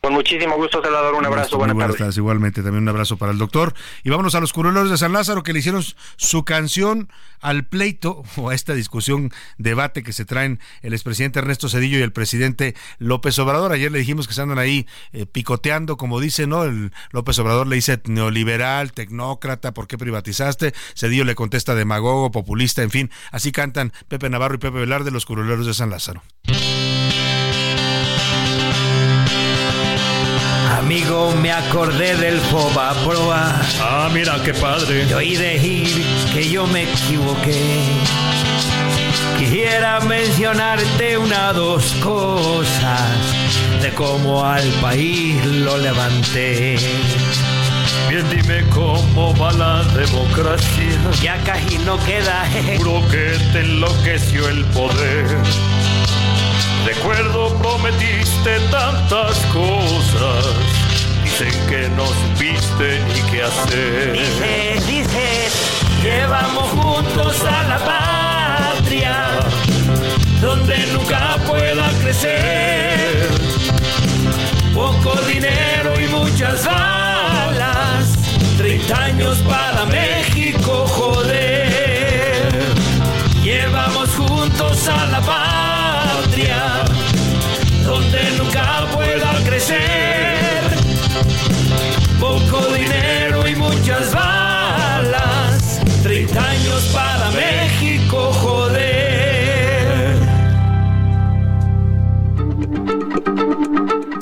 [SPEAKER 24] Con muchísimo gusto, Salvador. Un abrazo.
[SPEAKER 9] Muy
[SPEAKER 24] Buenas
[SPEAKER 9] buenas
[SPEAKER 24] tardes.
[SPEAKER 9] tardes. Igualmente, también un abrazo para el doctor. Y vámonos a los curuleros de San Lázaro que le hicieron su canción al pleito o a esta discusión, debate que se traen el expresidente Ernesto Cedillo y el presidente López Obrador. Ayer le dijimos que se andan ahí eh, picoteando, como dice, ¿no? El López Obrador le dice neoliberal, tecnócrata, ¿por qué privatizaste? Cedillo le contesta demagogo, populista, en fin. Así cantan Pepe Navarro y Pepe Velarde, los curuleros de San Lázaro.
[SPEAKER 25] Me acordé del Foba Proa.
[SPEAKER 19] Ah, mira qué padre.
[SPEAKER 25] Y oí decir que yo me equivoqué. Quisiera mencionarte una dos cosas de cómo al país lo levanté.
[SPEAKER 19] Bien, dime cómo va la democracia.
[SPEAKER 25] Ya casi no queda.
[SPEAKER 19] Juro que te enloqueció el poder. Recuerdo prometiste tantas cosas. Dicen que no supiste ni qué hacer.
[SPEAKER 25] Dice, dice, llevamos juntos a la patria, donde nunca pueda crecer. Poco dinero y muchas balas, 30 años para México,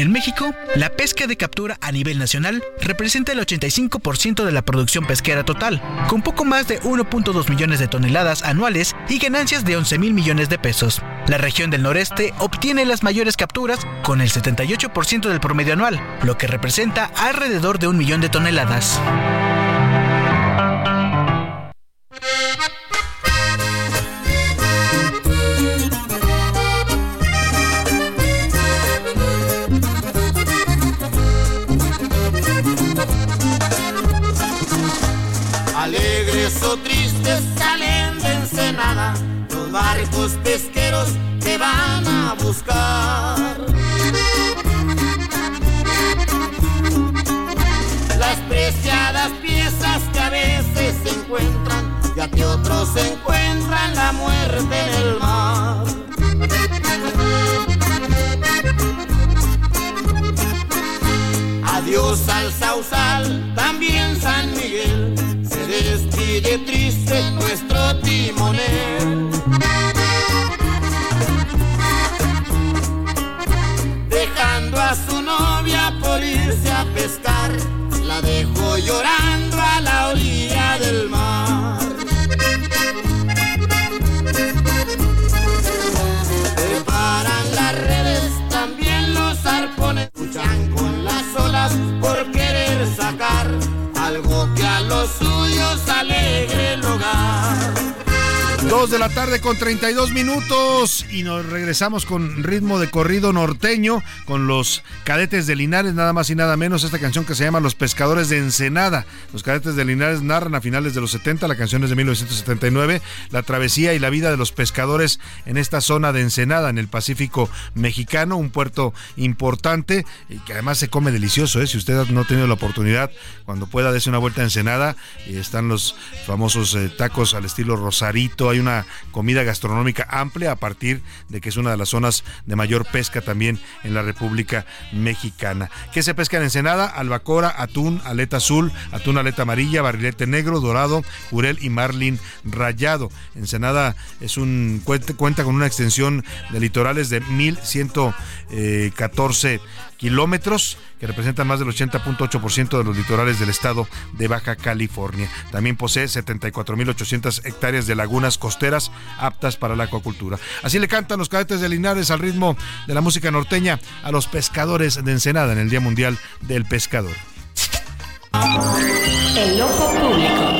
[SPEAKER 15] En México, la pesca de captura a nivel nacional representa el 85% de la producción pesquera total, con poco más de 1.2 millones de toneladas anuales y ganancias de 11 mil millones de pesos. La región del noreste obtiene las mayores capturas con el 78% del promedio anual, lo que representa alrededor de un millón de toneladas.
[SPEAKER 26] También San Miguel, se despide triste nuestro
[SPEAKER 9] Dos de la tarde con 32 minutos y nos regresamos con ritmo de corrido norteño con los cadetes de Linares, nada más y nada menos, esta canción que se llama Los Pescadores de Ensenada. Los cadetes de Linares narran a finales de los 70, la canción es de 1979, la travesía y la vida de los pescadores en esta zona de Ensenada, en el Pacífico mexicano, un puerto importante y que además se come delicioso. ¿eh? Si usted no ha tenido la oportunidad, cuando pueda, dése una vuelta a Ensenada, y están los famosos eh, tacos al estilo Rosarito, una comida gastronómica amplia a partir de que es una de las zonas de mayor pesca también en la República Mexicana. ¿Qué se pesca en Ensenada? Albacora, atún, aleta azul, atún aleta amarilla, barrilete negro, dorado, jurel y marlin rayado. Ensenada es un cuenta, con una extensión de litorales de 1114 kilómetros, que representan más del 80.8% de los litorales del estado de Baja California. También posee 74.800 hectáreas de lagunas costeras aptas para la acuacultura. Así le cantan los cadetes de Linares al ritmo de la música norteña a los pescadores de Ensenada en el Día Mundial del Pescador.
[SPEAKER 10] El ojo público.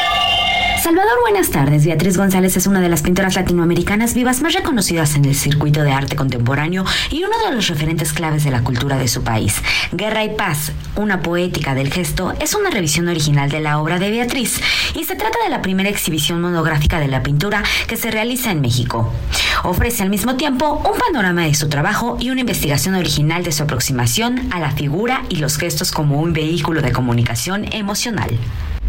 [SPEAKER 27] Salvador, buenas tardes. Beatriz González es una de las pintoras latinoamericanas vivas más reconocidas en el circuito de arte contemporáneo y uno de los referentes claves de la cultura de su país. Guerra y Paz, una poética del gesto, es una revisión original de la obra de Beatriz y se trata de la primera exhibición monográfica de la pintura que se realiza en México. Ofrece al mismo tiempo un panorama de su trabajo y una investigación original de su aproximación a la figura y los gestos como un vehículo de comunicación emocional.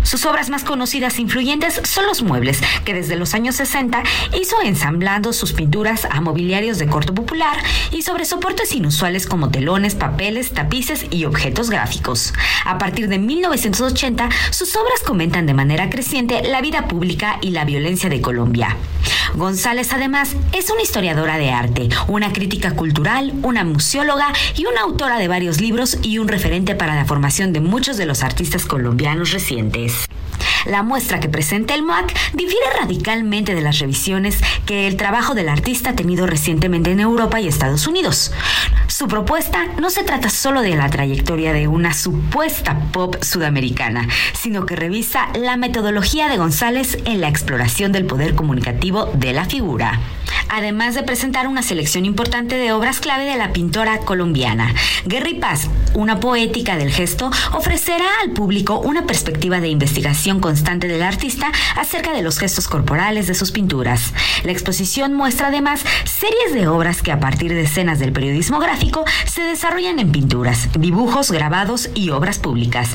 [SPEAKER 27] Sus obras más conocidas e influyentes son los muebles, que desde los años 60 hizo ensamblando sus pinturas a mobiliarios de corto popular y sobre soportes inusuales como telones, papeles, tapices y objetos gráficos. A partir de 1980, sus obras comentan de manera creciente la vida pública y la violencia de Colombia. González además es una historiadora de arte, una crítica cultural, una museóloga y una autora de varios libros y un referente para la formación de muchos de los artistas colombianos recientes. Days. La muestra que presenta el MOAC difiere radicalmente de las revisiones que el trabajo del artista ha tenido recientemente en Europa y Estados Unidos. Su propuesta no se trata solo de la trayectoria de una supuesta pop sudamericana, sino que revisa la metodología de González en la exploración del poder comunicativo de la figura además de presentar una selección importante de obras clave de la pintora colombiana. Guerra Paz, una poética del gesto, ofrecerá al público una perspectiva de investigación constante del artista acerca de los gestos corporales de sus pinturas. La exposición muestra además series de obras que a partir de escenas del periodismo gráfico se desarrollan en pinturas, dibujos, grabados y obras públicas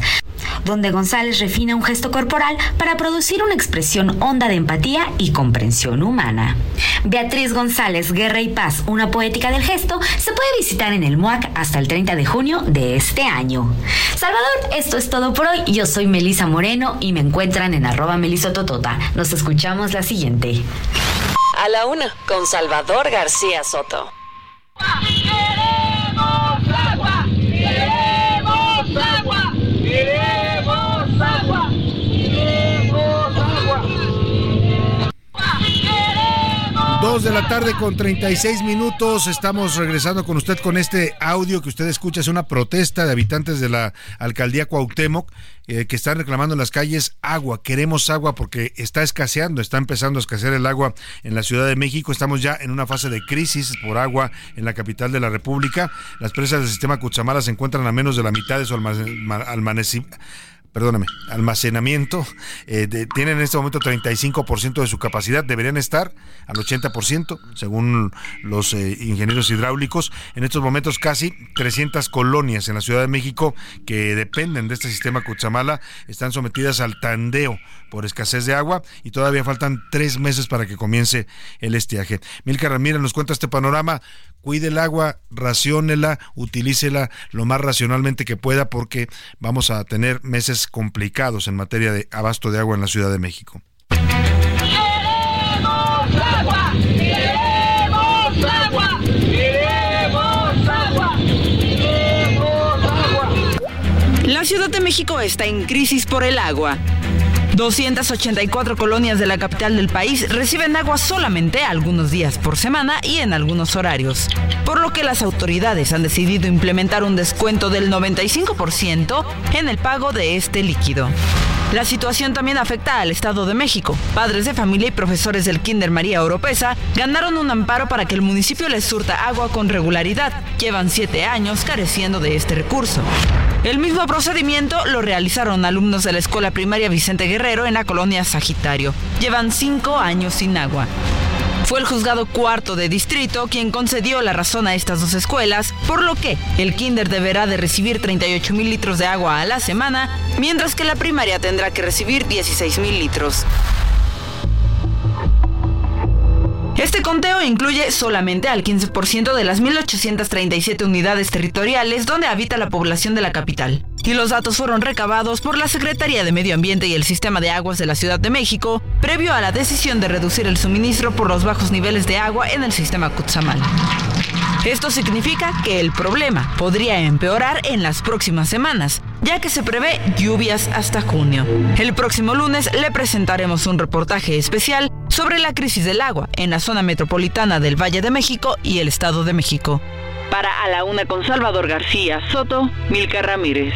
[SPEAKER 27] donde González refina un gesto corporal para producir una expresión honda de empatía y comprensión humana. Beatriz González, Guerra y Paz, una poética del gesto, se puede visitar en el MUAC hasta el 30 de junio de este año. Salvador, esto es todo por hoy. Yo soy Melisa Moreno y me encuentran en arroba melisototota. Nos escuchamos la siguiente.
[SPEAKER 10] A la una, con Salvador García Soto.
[SPEAKER 9] Dos de la tarde con 36 minutos. Estamos regresando con usted con este audio que usted escucha. Es una protesta de habitantes de la alcaldía Cuauhtémoc eh, que están reclamando en las calles agua. Queremos agua porque está escaseando, está empezando a escasear el agua en la Ciudad de México. Estamos ya en una fase de crisis por agua en la capital de la República. Las presas del sistema Cuchamala se encuentran a menos de la mitad de su almacenamiento perdóname, almacenamiento, eh, tienen en este momento 35% de su capacidad, deberían estar al 80%, según los eh, ingenieros hidráulicos. En estos momentos casi 300 colonias en la Ciudad de México que dependen de este sistema Cuchamala están sometidas al tandeo por escasez de agua y todavía faltan tres meses para que comience el estiaje. Milka Ramírez nos cuenta este panorama cuide el agua, raciónela, utilícela lo más racionalmente que pueda porque vamos a tener meses complicados en materia de abasto de agua en la Ciudad de México.
[SPEAKER 22] La Ciudad de México está en crisis por el agua. 284 colonias de la capital del país reciben agua solamente algunos días por semana y en algunos horarios, por lo que las autoridades han decidido implementar un descuento del 95% en el pago de este líquido. La situación también afecta al Estado de México. Padres de familia y profesores del Kinder María Oropesa ganaron un amparo para que el municipio les surta agua con regularidad. Llevan siete años careciendo de este recurso. El mismo procedimiento lo realizaron alumnos de la escuela primaria Vicente Guerrero en la colonia Sagitario. Llevan cinco años sin agua. Fue el juzgado cuarto de distrito quien concedió la razón a estas dos escuelas, por lo que el kinder deberá de recibir 38 mil litros de agua a la semana, mientras que la primaria tendrá que recibir 16 mil litros. Este conteo incluye solamente al 15% de las 1.837 unidades territoriales donde habita la población de la capital. Y los datos fueron recabados por la Secretaría de Medio Ambiente y el Sistema de Aguas de la Ciudad de México, previo a la decisión de reducir el suministro por los bajos niveles de agua en el sistema Cutzamala. Esto significa que el problema podría empeorar en las próximas semanas, ya que se prevé lluvias hasta junio. El próximo lunes le presentaremos un reportaje especial sobre la crisis del agua en la zona metropolitana del Valle de México y el Estado de México. Para A la Una con Salvador García Soto, Milka Ramírez.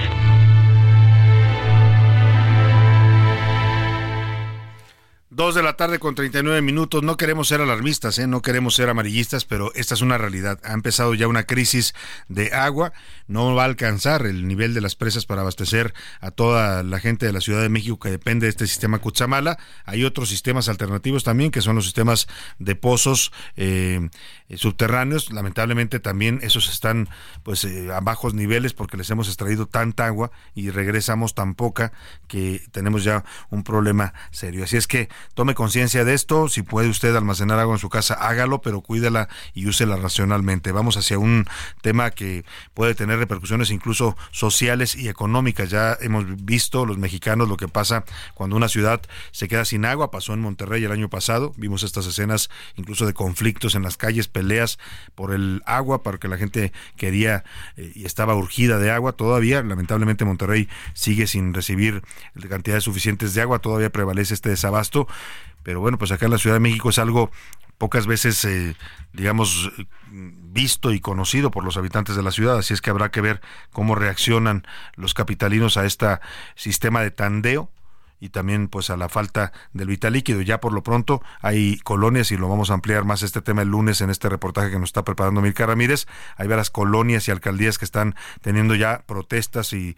[SPEAKER 9] Dos de la tarde con 39 minutos. No queremos ser alarmistas, ¿eh? no queremos ser amarillistas, pero esta es una realidad. Ha empezado ya una crisis de agua. No va a alcanzar el nivel de las presas para abastecer a toda la gente de la Ciudad de México que depende de este sistema Cuchamala. Hay otros sistemas alternativos también, que son los sistemas de pozos eh, subterráneos. Lamentablemente también esos están pues eh, a bajos niveles porque les hemos extraído tanta agua y regresamos tan poca que tenemos ya un problema serio. Así es que tome conciencia de esto, si puede usted almacenar agua en su casa, hágalo, pero cuídela y úsela racionalmente. Vamos hacia un tema que puede tener repercusiones incluso sociales y económicas. Ya hemos visto los mexicanos lo que pasa cuando una ciudad se queda sin agua, pasó en Monterrey el año pasado, vimos estas escenas incluso de conflictos en las calles, peleas por el agua, porque la gente quería eh, y estaba urgida de agua. Todavía, lamentablemente, Monterrey sigue sin recibir cantidades suficientes de agua, todavía prevalece este desabasto pero bueno, pues acá en la Ciudad de México es algo pocas veces, eh, digamos, visto y conocido por los habitantes de la ciudad, así es que habrá que ver cómo reaccionan los capitalinos a este sistema de tandeo y también pues a la falta del vital líquido. Ya por lo pronto hay colonias y lo vamos a ampliar más este tema el lunes en este reportaje que nos está preparando Mirka Ramírez. Hay varias colonias y alcaldías que están teniendo ya protestas y,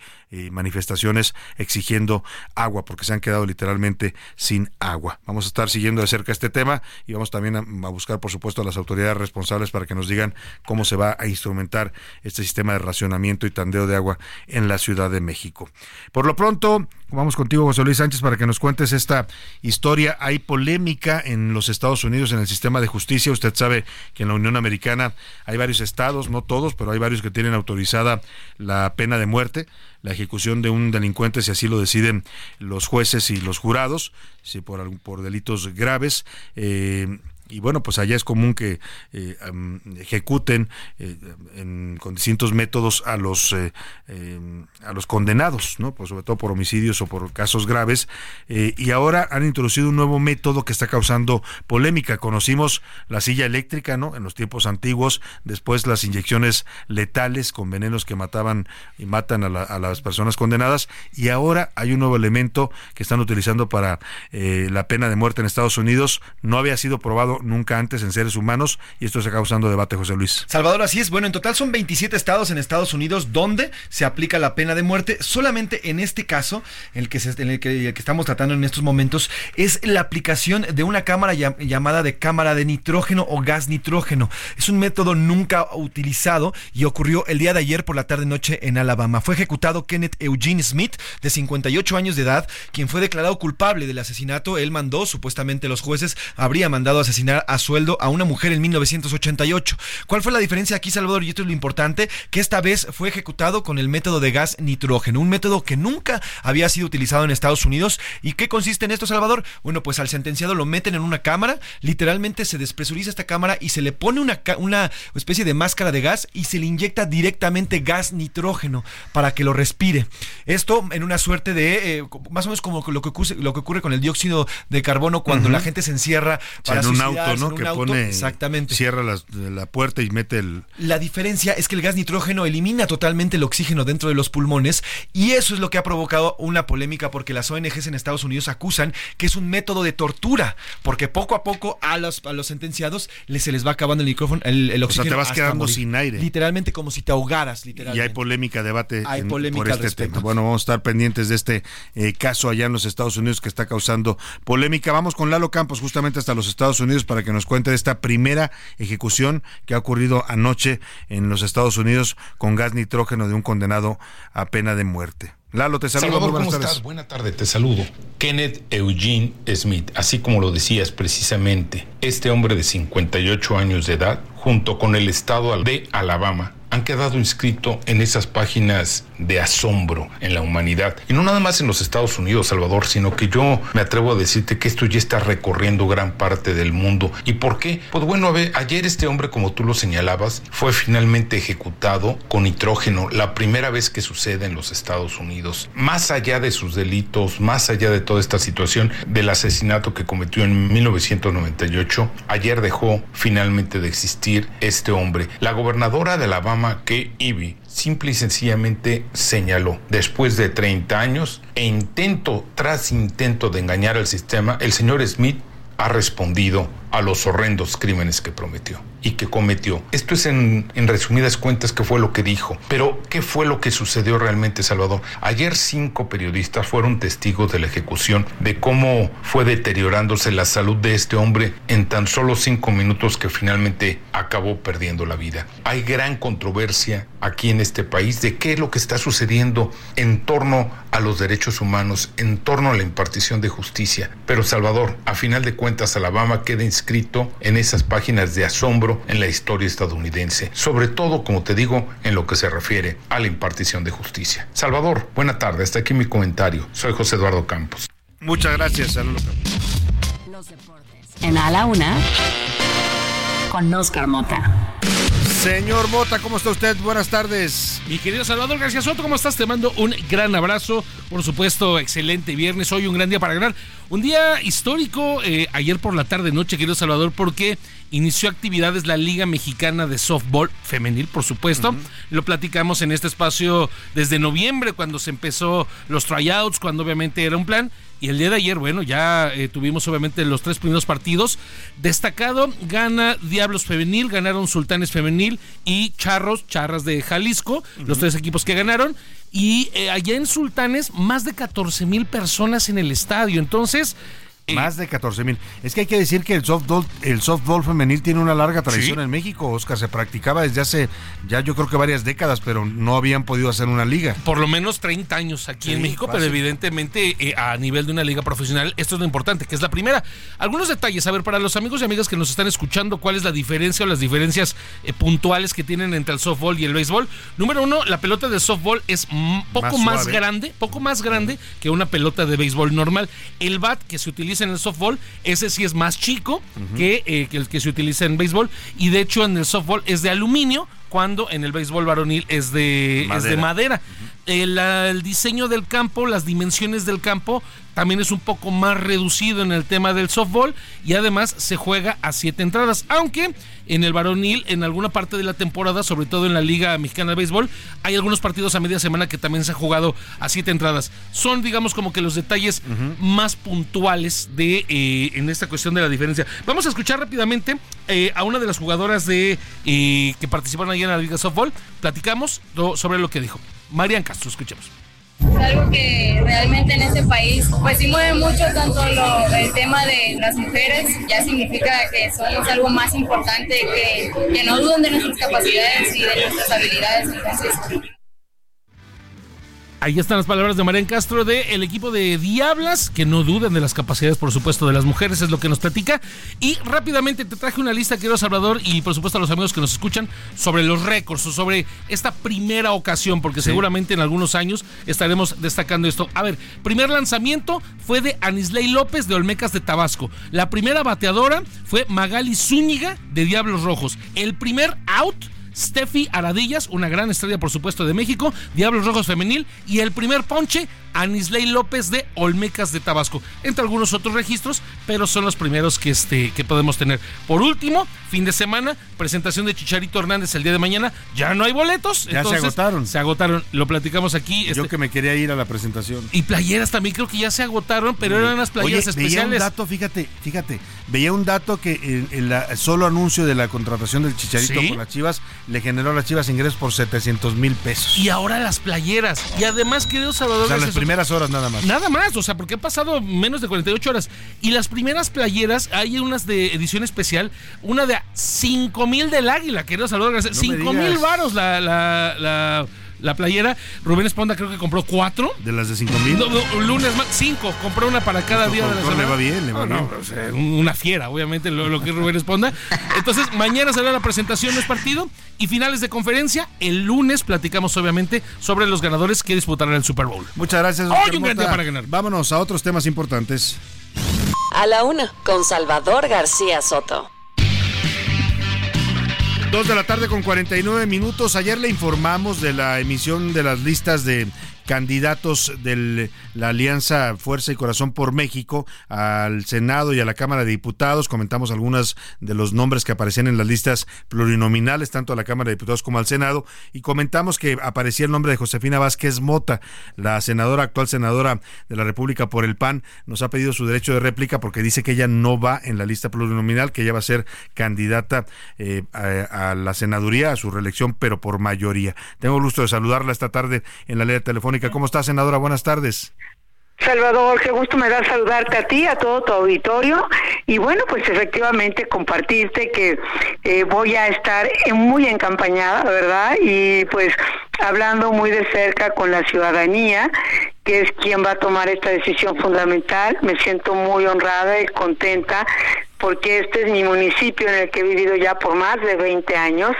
[SPEAKER 9] manifestaciones exigiendo agua porque se han quedado literalmente sin agua. Vamos a estar siguiendo de cerca este tema y vamos también a, a buscar por supuesto a las autoridades responsables para que nos digan cómo se va a instrumentar este sistema de racionamiento y tandeo de agua en la Ciudad de México. Por lo pronto, vamos contigo José Luis Sánchez para que nos cuentes esta historia. Hay polémica en los Estados Unidos en el sistema de justicia. Usted sabe que en la Unión Americana hay varios estados, no todos, pero hay varios que tienen autorizada la pena de muerte, la ejecución de un delincuente si así lo deciden los jueces y los jurados, si por, por delitos graves. Eh, y bueno, pues allá es común que eh, ejecuten eh, con distintos métodos a los eh, a los condenados, ¿no? Pues sobre todo por homicidios o por casos graves. y ahora han introducido un nuevo método que está causando polémica. Conocimos la silla eléctrica, ¿no? En los tiempos antiguos, después las inyecciones letales con venenos que mataban y matan a, a las personas condenadas. Y ahora hay un nuevo elemento que están utilizando para la pena de muerte en Estados Unidos. No había sido probado nunca antes en seres humanos y esto está causando debate, José Luis.
[SPEAKER 20] Salvador, así es. Bueno, en total son 27 estados en Estados Unidos donde se aplica la pena de muerte. Solamente en este caso, el que, en el que, el que estamos tratando en estos momentos, es la aplicación de una cámara llamada de cámara de nitrógeno o gas nitrógeno. Es un método nunca utilizado y ocurrió el día de ayer por la tarde-noche en Alabama. Fue ejecutado Kenneth Eugene Smith, de 58 años de edad, quien fue declarado culpable del asesinato. Él mandó, supuestamente los jueces, habría mandado asesinar a sueldo a una mujer en 1988. ¿Cuál fue la diferencia aquí, Salvador? Y esto es lo importante, que esta vez fue ejecutado con el método de gas nitrógeno, un método que nunca había sido utilizado en Estados Unidos. ¿Y qué consiste en esto, Salvador? Bueno, pues al sentenciado lo meten en una cámara, literalmente se despresuriza esta cámara y se le pone una, una especie de máscara de gas y se le inyecta directamente gas nitrógeno para que lo respire. Esto en una suerte de, eh, más o menos como lo que, ocurre, lo que ocurre con el dióxido de carbono cuando la gente se encierra
[SPEAKER 9] para en un auto, ¿no? que pone,
[SPEAKER 20] exactamente.
[SPEAKER 9] cierra la, puerta y mete el...
[SPEAKER 20] La diferencia es que el gas nitrógeno elimina totalmente el oxígeno dentro de los pulmones y eso es lo que ha provocado una polémica porque las ONGs en Estados Unidos acusan que es un método de tortura porque poco a poco a los, a los sentenciados les, se les va acabando el micrófono, el, oxígeno.
[SPEAKER 9] te vas quedando sin aire.
[SPEAKER 20] Literalmente como si te ahogaras, literalmente.
[SPEAKER 9] Y hay polémica, debate
[SPEAKER 20] hay polémica
[SPEAKER 9] por este tema. Bueno, vamos a estar pendientes de este eh, caso allá en los Estados Unidos que está causando polémica. Vamos con Lalo Campos justamente hasta los Estados Unidos para que nos cuente de esta primera ejecución que ha ocurrido anoche en los Estados Unidos con gas nitrógeno de un condenado a pena de muerte. Lalo, te saludo.
[SPEAKER 28] Salvador, ¿cómo estás? Buena tarde, te saludo. Kenneth Eugene Smith, así como lo decías precisamente, este hombre de 58 años de edad, junto con el estado de Alabama, han quedado inscritos en esas páginas de asombro en la humanidad. Y no nada más en los Estados Unidos, Salvador, sino que yo me atrevo a decirte que esto ya está recorriendo gran parte del mundo. ¿Y por qué? Pues bueno, a ver, ayer este hombre, como tú lo señalabas, fue finalmente ejecutado con nitrógeno, la primera vez que sucede en los Estados Unidos. Más allá de sus delitos, más allá de toda esta situación del asesinato que cometió en 1998, ayer dejó finalmente de existir este hombre. La gobernadora de Alabama que Ivy simple y sencillamente señaló, después de 30 años e intento tras intento de engañar al sistema, el señor Smith ha respondido a los horrendos crímenes que prometió y que cometió. Esto es en, resumidas cuentas qué fue lo que dijo. Pero, ¿qué fue lo que sucedió realmente, Salvador? Ayer cinco periodistas fueron testigos de la ejecución, de cómo fue deteriorándose la salud de este hombre en tan solo cinco minutos que finalmente acabó perdiendo la vida. Hay gran controversia aquí en este país de qué es lo que está sucediendo en torno a los derechos humanos, en torno a la impartición de justicia. Pero, Salvador, a final de cuentas, Alabama queda inscrito en esas páginas de asombro en la historia estadounidense, sobre todo, como te digo, en lo que se refiere a la impartición de justicia. Salvador, buena tarde, hasta aquí mi comentario. Soy José Eduardo Campos.
[SPEAKER 9] Muchas gracias, saludos.
[SPEAKER 10] Los deportes. En A la Una, con Oscar Mota.
[SPEAKER 9] Señor Mota, ¿cómo está usted? Buenas tardes.
[SPEAKER 29] Mi querido Salvador García Soto, ¿cómo estás? Te mando un gran abrazo. Por supuesto, excelente viernes. Hoy un gran día para ganar. Un día histórico, eh, ayer por la tarde noche, querido Salvador, porque inició actividades la Liga Mexicana de Softball Femenil, por supuesto. Lo platicamos en este espacio desde noviembre, cuando se empezó los tryouts, cuando obviamente era un plan. Y el día de ayer, bueno, ya eh, tuvimos obviamente los tres primeros partidos. Destacado, gana Diablos Femenil, ganaron Sultanes Femenil y Charros, Charras de Jalisco, los tres equipos que ganaron. Y eh, allá en Sultanes, más de 14 mil personas en el estadio. Entonces,
[SPEAKER 9] más de 14 mil. Es que hay que decir que el softball, el softball femenil tiene una larga tradición en México. Oscar se practicaba desde hace ya yo creo que varias décadas, pero no habían podido hacer una liga.
[SPEAKER 29] Por lo menos 30 años aquí en México, pero evidentemente eh, a nivel de una liga profesional, esto es lo importante, que es la primera. Algunos detalles, a ver, para los amigos y amigas que nos están escuchando, ¿cuál es la diferencia o las diferencias eh, puntuales que tienen entre el softball y el béisbol? Número uno, la pelota de softball es poco más grande, poco más grande que una pelota de béisbol normal. El bat que se utiliza en el softball, ese sí es más chico que, eh, que, el que se utiliza en béisbol. Y de hecho en el softball es de aluminio, cuando en el béisbol varonil es de madera. Es de madera. el, el diseño del campo, las dimensiones del campo también es un poco más reducido en el tema del softball y además se juega a siete entradas, aunque en el varonil en alguna parte de la temporada, sobre todo en la Liga Mexicana de Béisbol, hay algunos partidos a media semana que también se han jugado a siete entradas. Son digamos como que los detalles más puntuales de eh, en esta cuestión de la diferencia. Vamos a escuchar rápidamente eh, a una de las jugadoras de eh, que participaron allá en la Liga Softball. Platicamos sobre lo que dijo. Marian Castro, escuchemos.
[SPEAKER 30] Es algo que realmente en este país pues sí mueve mucho tanto lo, el tema de las mujeres, ya significa que somos algo más importante, que, que no duden de nuestras capacidades y de nuestras habilidades. Entonces,
[SPEAKER 29] Ahí están las palabras de Marian Castro de el equipo de Diablas, que no duden de las capacidades, por supuesto, de las mujeres, es lo que nos platica. Y rápidamente te traje una lista, querido Salvador, y por supuesto a los amigos que nos escuchan, sobre los récords, o sobre esta primera ocasión, porque seguramente en algunos años estaremos destacando esto. A ver, primer lanzamiento fue de Anisley López de Olmecas de Tabasco. La primera bateadora fue Magali Zúñiga de Diablos Rojos. El primer out Steffi Aradillas, una gran estrella por supuesto de México, Diablos Rojos Femenil y el primer ponche Anisley López de Olmecas de Tabasco, entre algunos otros registros, pero son los primeros que, este, que podemos tener. Por último, fin de semana, presentación de Chicharito Hernández el día de mañana, ya no hay boletos.
[SPEAKER 9] Ya se agotaron.
[SPEAKER 29] Se agotaron, lo platicamos aquí.
[SPEAKER 9] Yo este que me quería ir a la presentación.
[SPEAKER 29] Y playeras también creo que ya se agotaron, pero eran las playeras especiales.
[SPEAKER 9] Veía un dato, fíjate, fíjate, veía un dato que el, solo anuncio de la contratación del Chicharito con las Chivas le generó a las Chivas ingresos por 700 mil pesos.
[SPEAKER 29] Y ahora las playeras. Y además, querido Salvador,
[SPEAKER 9] primeras horas nada más.
[SPEAKER 29] Nada más, o sea, porque ha pasado menos de 48 horas. Y las primeras playeras, hay unas de edición especial, una de 5 mil del águila, querido Salvador 5 mil varos la, la, la la playera. Rubén Esponda creo que compró cuatro.
[SPEAKER 9] ¿De las de cinco mil?
[SPEAKER 29] lunes más, cinco. Compró una para cada día de la semana.
[SPEAKER 9] Le va bien, le va bien.
[SPEAKER 29] una fiera, obviamente, lo, que es Rubén Esponda. Entonces, mañana será la presentación, no es partido. Y finales de conferencia. El lunes platicamos, obviamente, sobre los ganadores que disputarán el Super Bowl.
[SPEAKER 9] Muchas gracias.
[SPEAKER 29] Hoy un gran día para ganar.
[SPEAKER 9] Vámonos a otros temas importantes.
[SPEAKER 10] A la una, con Salvador García Soto.
[SPEAKER 9] Dos de la tarde con 49 minutos. Ayer le informamos de la emisión de las listas de candidatos de la Alianza Fuerza y Corazón por México al Senado y a la Cámara de Diputados. Comentamos algunos de los nombres que aparecían en las listas plurinominales, tanto a la Cámara de Diputados como al Senado, y comentamos que aparecía el nombre de Josefina Vázquez Mota, la senadora, actual senadora de la República por el PAN, nos ha pedido su derecho de réplica porque dice que ella no va en la lista plurinominal, que ella va a ser candidata eh, a, la senaduría, a su reelección, pero por mayoría. Tengo el gusto de saludarla esta tarde en la ley ¿Cómo está, senadora? Buenas tardes.
[SPEAKER 31] Salvador, qué gusto me da saludarte a ti, a todo tu auditorio y bueno, pues efectivamente compartirte que eh, voy a estar muy encampañada, ¿verdad? Y pues hablando muy de cerca con la ciudadanía, que es quien va a tomar esta decisión fundamental. Me siento muy honrada y contenta porque este es mi municipio en el que he vivido ya por más de 20 años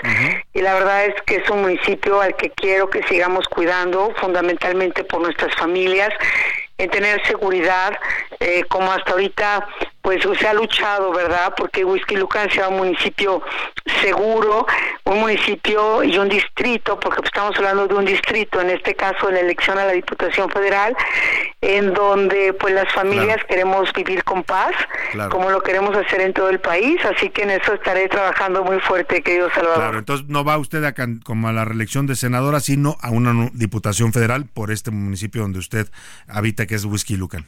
[SPEAKER 31] y la verdad es que es un municipio al que quiero que sigamos cuidando fundamentalmente por nuestras familias en tener seguridad, eh, como hasta ahorita pues se ha luchado, ¿verdad? Porque Whisky Lucan sea un municipio seguro, un municipio y un distrito, porque estamos hablando de un distrito, en este caso en la elección a la Diputación Federal, en donde pues las familias queremos vivir con paz, como lo queremos hacer en todo el país, así que en eso estaré trabajando muy fuerte, querido Salvador.
[SPEAKER 9] Claro, entonces no va usted a como a la reelección de senadora, sino a una Diputación Federal por este municipio donde usted habita, que es Whisky Lucan.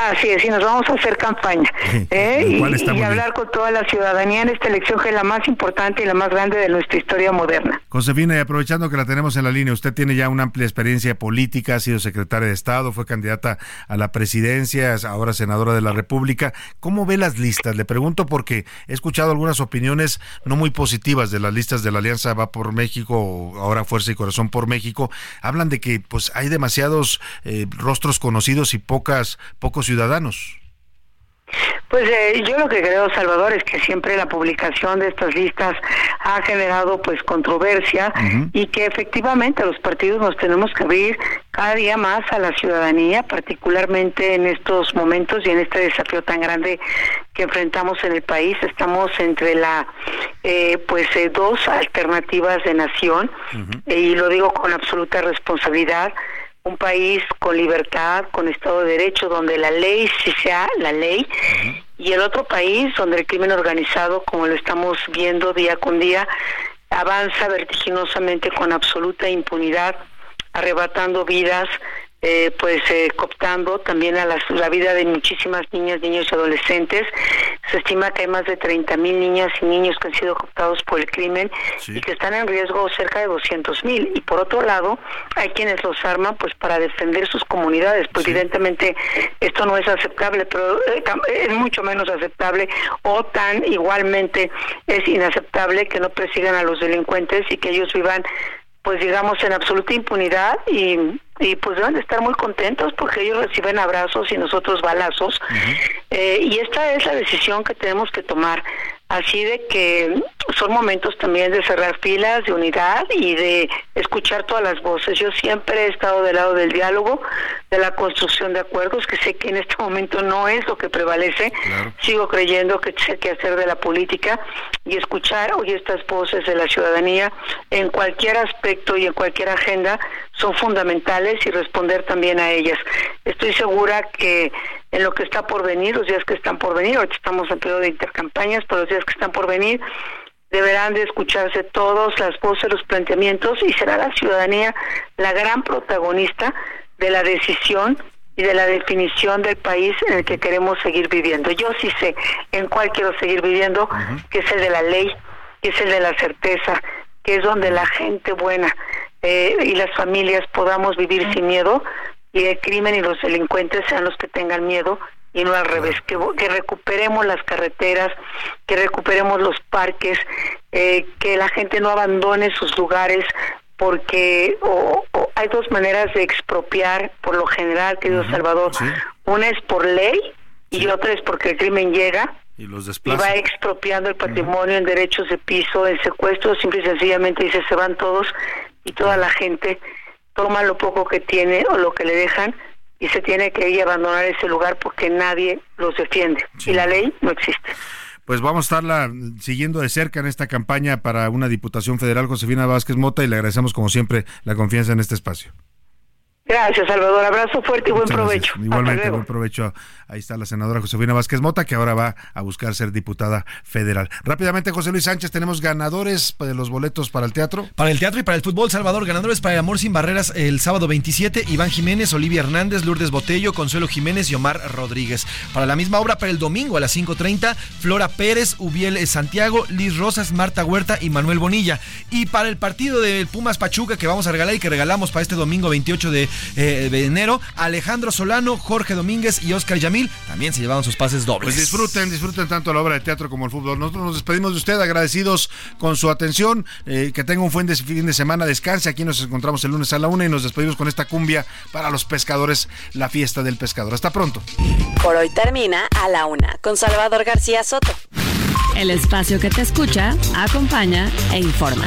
[SPEAKER 31] Así es, y nos vamos a hacer campaña [laughs] ¿eh? y, hablar con toda la ciudadanía en esta elección que es la más importante y la más grande de nuestra historia moderna.
[SPEAKER 9] Josefina, y aprovechando que la tenemos en la línea, usted tiene ya una amplia experiencia política, ha sido secretaria de Estado, fue candidata a la presidencia, ahora senadora de la República. ¿Cómo ve las listas? Le pregunto porque he escuchado algunas opiniones no muy positivas de las listas de la Alianza Va por México, ahora Fuerza y Corazón por México. Hablan de que pues hay demasiados eh, rostros conocidos y pocas pocos ciudadanos.
[SPEAKER 31] Pues eh, yo lo que creo, Salvador, es que siempre la publicación de estas listas ha generado pues controversia y que efectivamente los partidos nos tenemos que abrir cada día más a la ciudadanía, particularmente en estos momentos y en este desafío tan grande que enfrentamos en el país. Estamos entre la eh, pues eh, dos alternativas de nación y lo digo con absoluta responsabilidad un país con libertad, con Estado de Derecho, donde la ley sí sea la ley, y el otro país donde el crimen organizado, como lo estamos viendo día con día, avanza vertiginosamente con absoluta impunidad, arrebatando vidas, eh, pues eh, cooptando también a la vida de muchísimas niñas, niños y adolescentes. Se estima que hay más de 30 mil niñas y niños que han sido cooptados por el crimen y que están en riesgo cerca de 200 mil. Y por otro lado, hay quienes los arman pues para defender sus comunidades. Pues evidentemente esto no es aceptable, pero eh, es mucho menos aceptable o tan igualmente es inaceptable que no persigan a los delincuentes y que ellos vivan pues digamos en absoluta impunidad y y pues deben de estar muy contentos porque ellos reciben abrazos y nosotros balazos. Eh, y esta es la decisión que tenemos que tomar. Así de que son momentos también de cerrar filas, de unidad y de escuchar todas las voces. Yo siempre he estado del lado del diálogo, de la construcción de acuerdos, que sé que en este momento no es lo que prevalece. Sigo creyendo que hay que hacer de la política y escuchar hoy estas voces de la ciudadanía en cualquier aspecto y en cualquier agenda son fundamentales y responder también a ellas. Estoy segura que en lo que está por venir, los días que están por venir, ahorita estamos en periodo de intercampañas, pero los días que están por venir, deberán de escucharse todos las voces, los planteamientos y será la ciudadanía la gran protagonista de la decisión y de la definición del país en el que queremos seguir viviendo. Yo sí sé en cuál quiero seguir viviendo, que es el de la ley, que es el de la certeza, que es donde la gente buena eh, y las familias podamos vivir sin miedo y el crimen y los delincuentes sean los que tengan miedo y no al revés, que, que recuperemos las carreteras, que recuperemos los parques, eh, que la gente no abandone sus lugares porque hay dos maneras de expropiar por lo general, querido Salvador. Una es por ley y otra es porque el crimen llega
[SPEAKER 9] y, los
[SPEAKER 31] y va expropiando el patrimonio en derechos de piso, en secuestro, simple y sencillamente dice se van todos y toda la gente toma lo poco que tiene o lo que le dejan y se tiene que ir a abandonar ese lugar porque nadie los defiende y la ley no existe.
[SPEAKER 9] Pues vamos a estarla siguiendo de cerca en esta campaña para una Diputación Federal, Josefina Vázquez Mota, y le agradecemos como siempre la confianza en este espacio.
[SPEAKER 31] Gracias, Salvador. Abrazo fuerte y buen provecho.
[SPEAKER 9] Igualmente, buen provecho. Ahí está la senadora Josefina Vázquez Mota, que ahora va a buscar ser diputada federal. Rápidamente, José Luis Sánchez, tenemos ganadores de los boletos para el teatro.
[SPEAKER 20] Para el teatro y para el fútbol, Salvador. Ganadores para el Amor Sin Barreras el sábado 27, Iván Jiménez, Olivia Hernández, Lourdes Botello, Consuelo Jiménez y Omar Rodríguez. Para la misma obra, para el domingo a las 5.30, Flora Pérez, Ubiel Santiago, Liz Rosas, Marta Huerta y Manuel Bonilla. Y para el partido del Pumas Pachuca que vamos a regalar y que regalamos para este domingo 28 de eh, de enero, Alejandro Solano, Jorge Domínguez y Oscar Yamil también se llevaron sus pases dobles.
[SPEAKER 9] Pues disfruten, disfruten tanto la obra de teatro como el fútbol. Nosotros nos despedimos de usted, agradecidos con su atención, eh, que tenga un buen fin de semana, descanse. Aquí nos encontramos el lunes a la una y nos despedimos con esta cumbia para los pescadores, la fiesta del pescador. Hasta pronto.
[SPEAKER 10] Por hoy termina a la una con Salvador García Soto. El espacio que te escucha, acompaña e informa.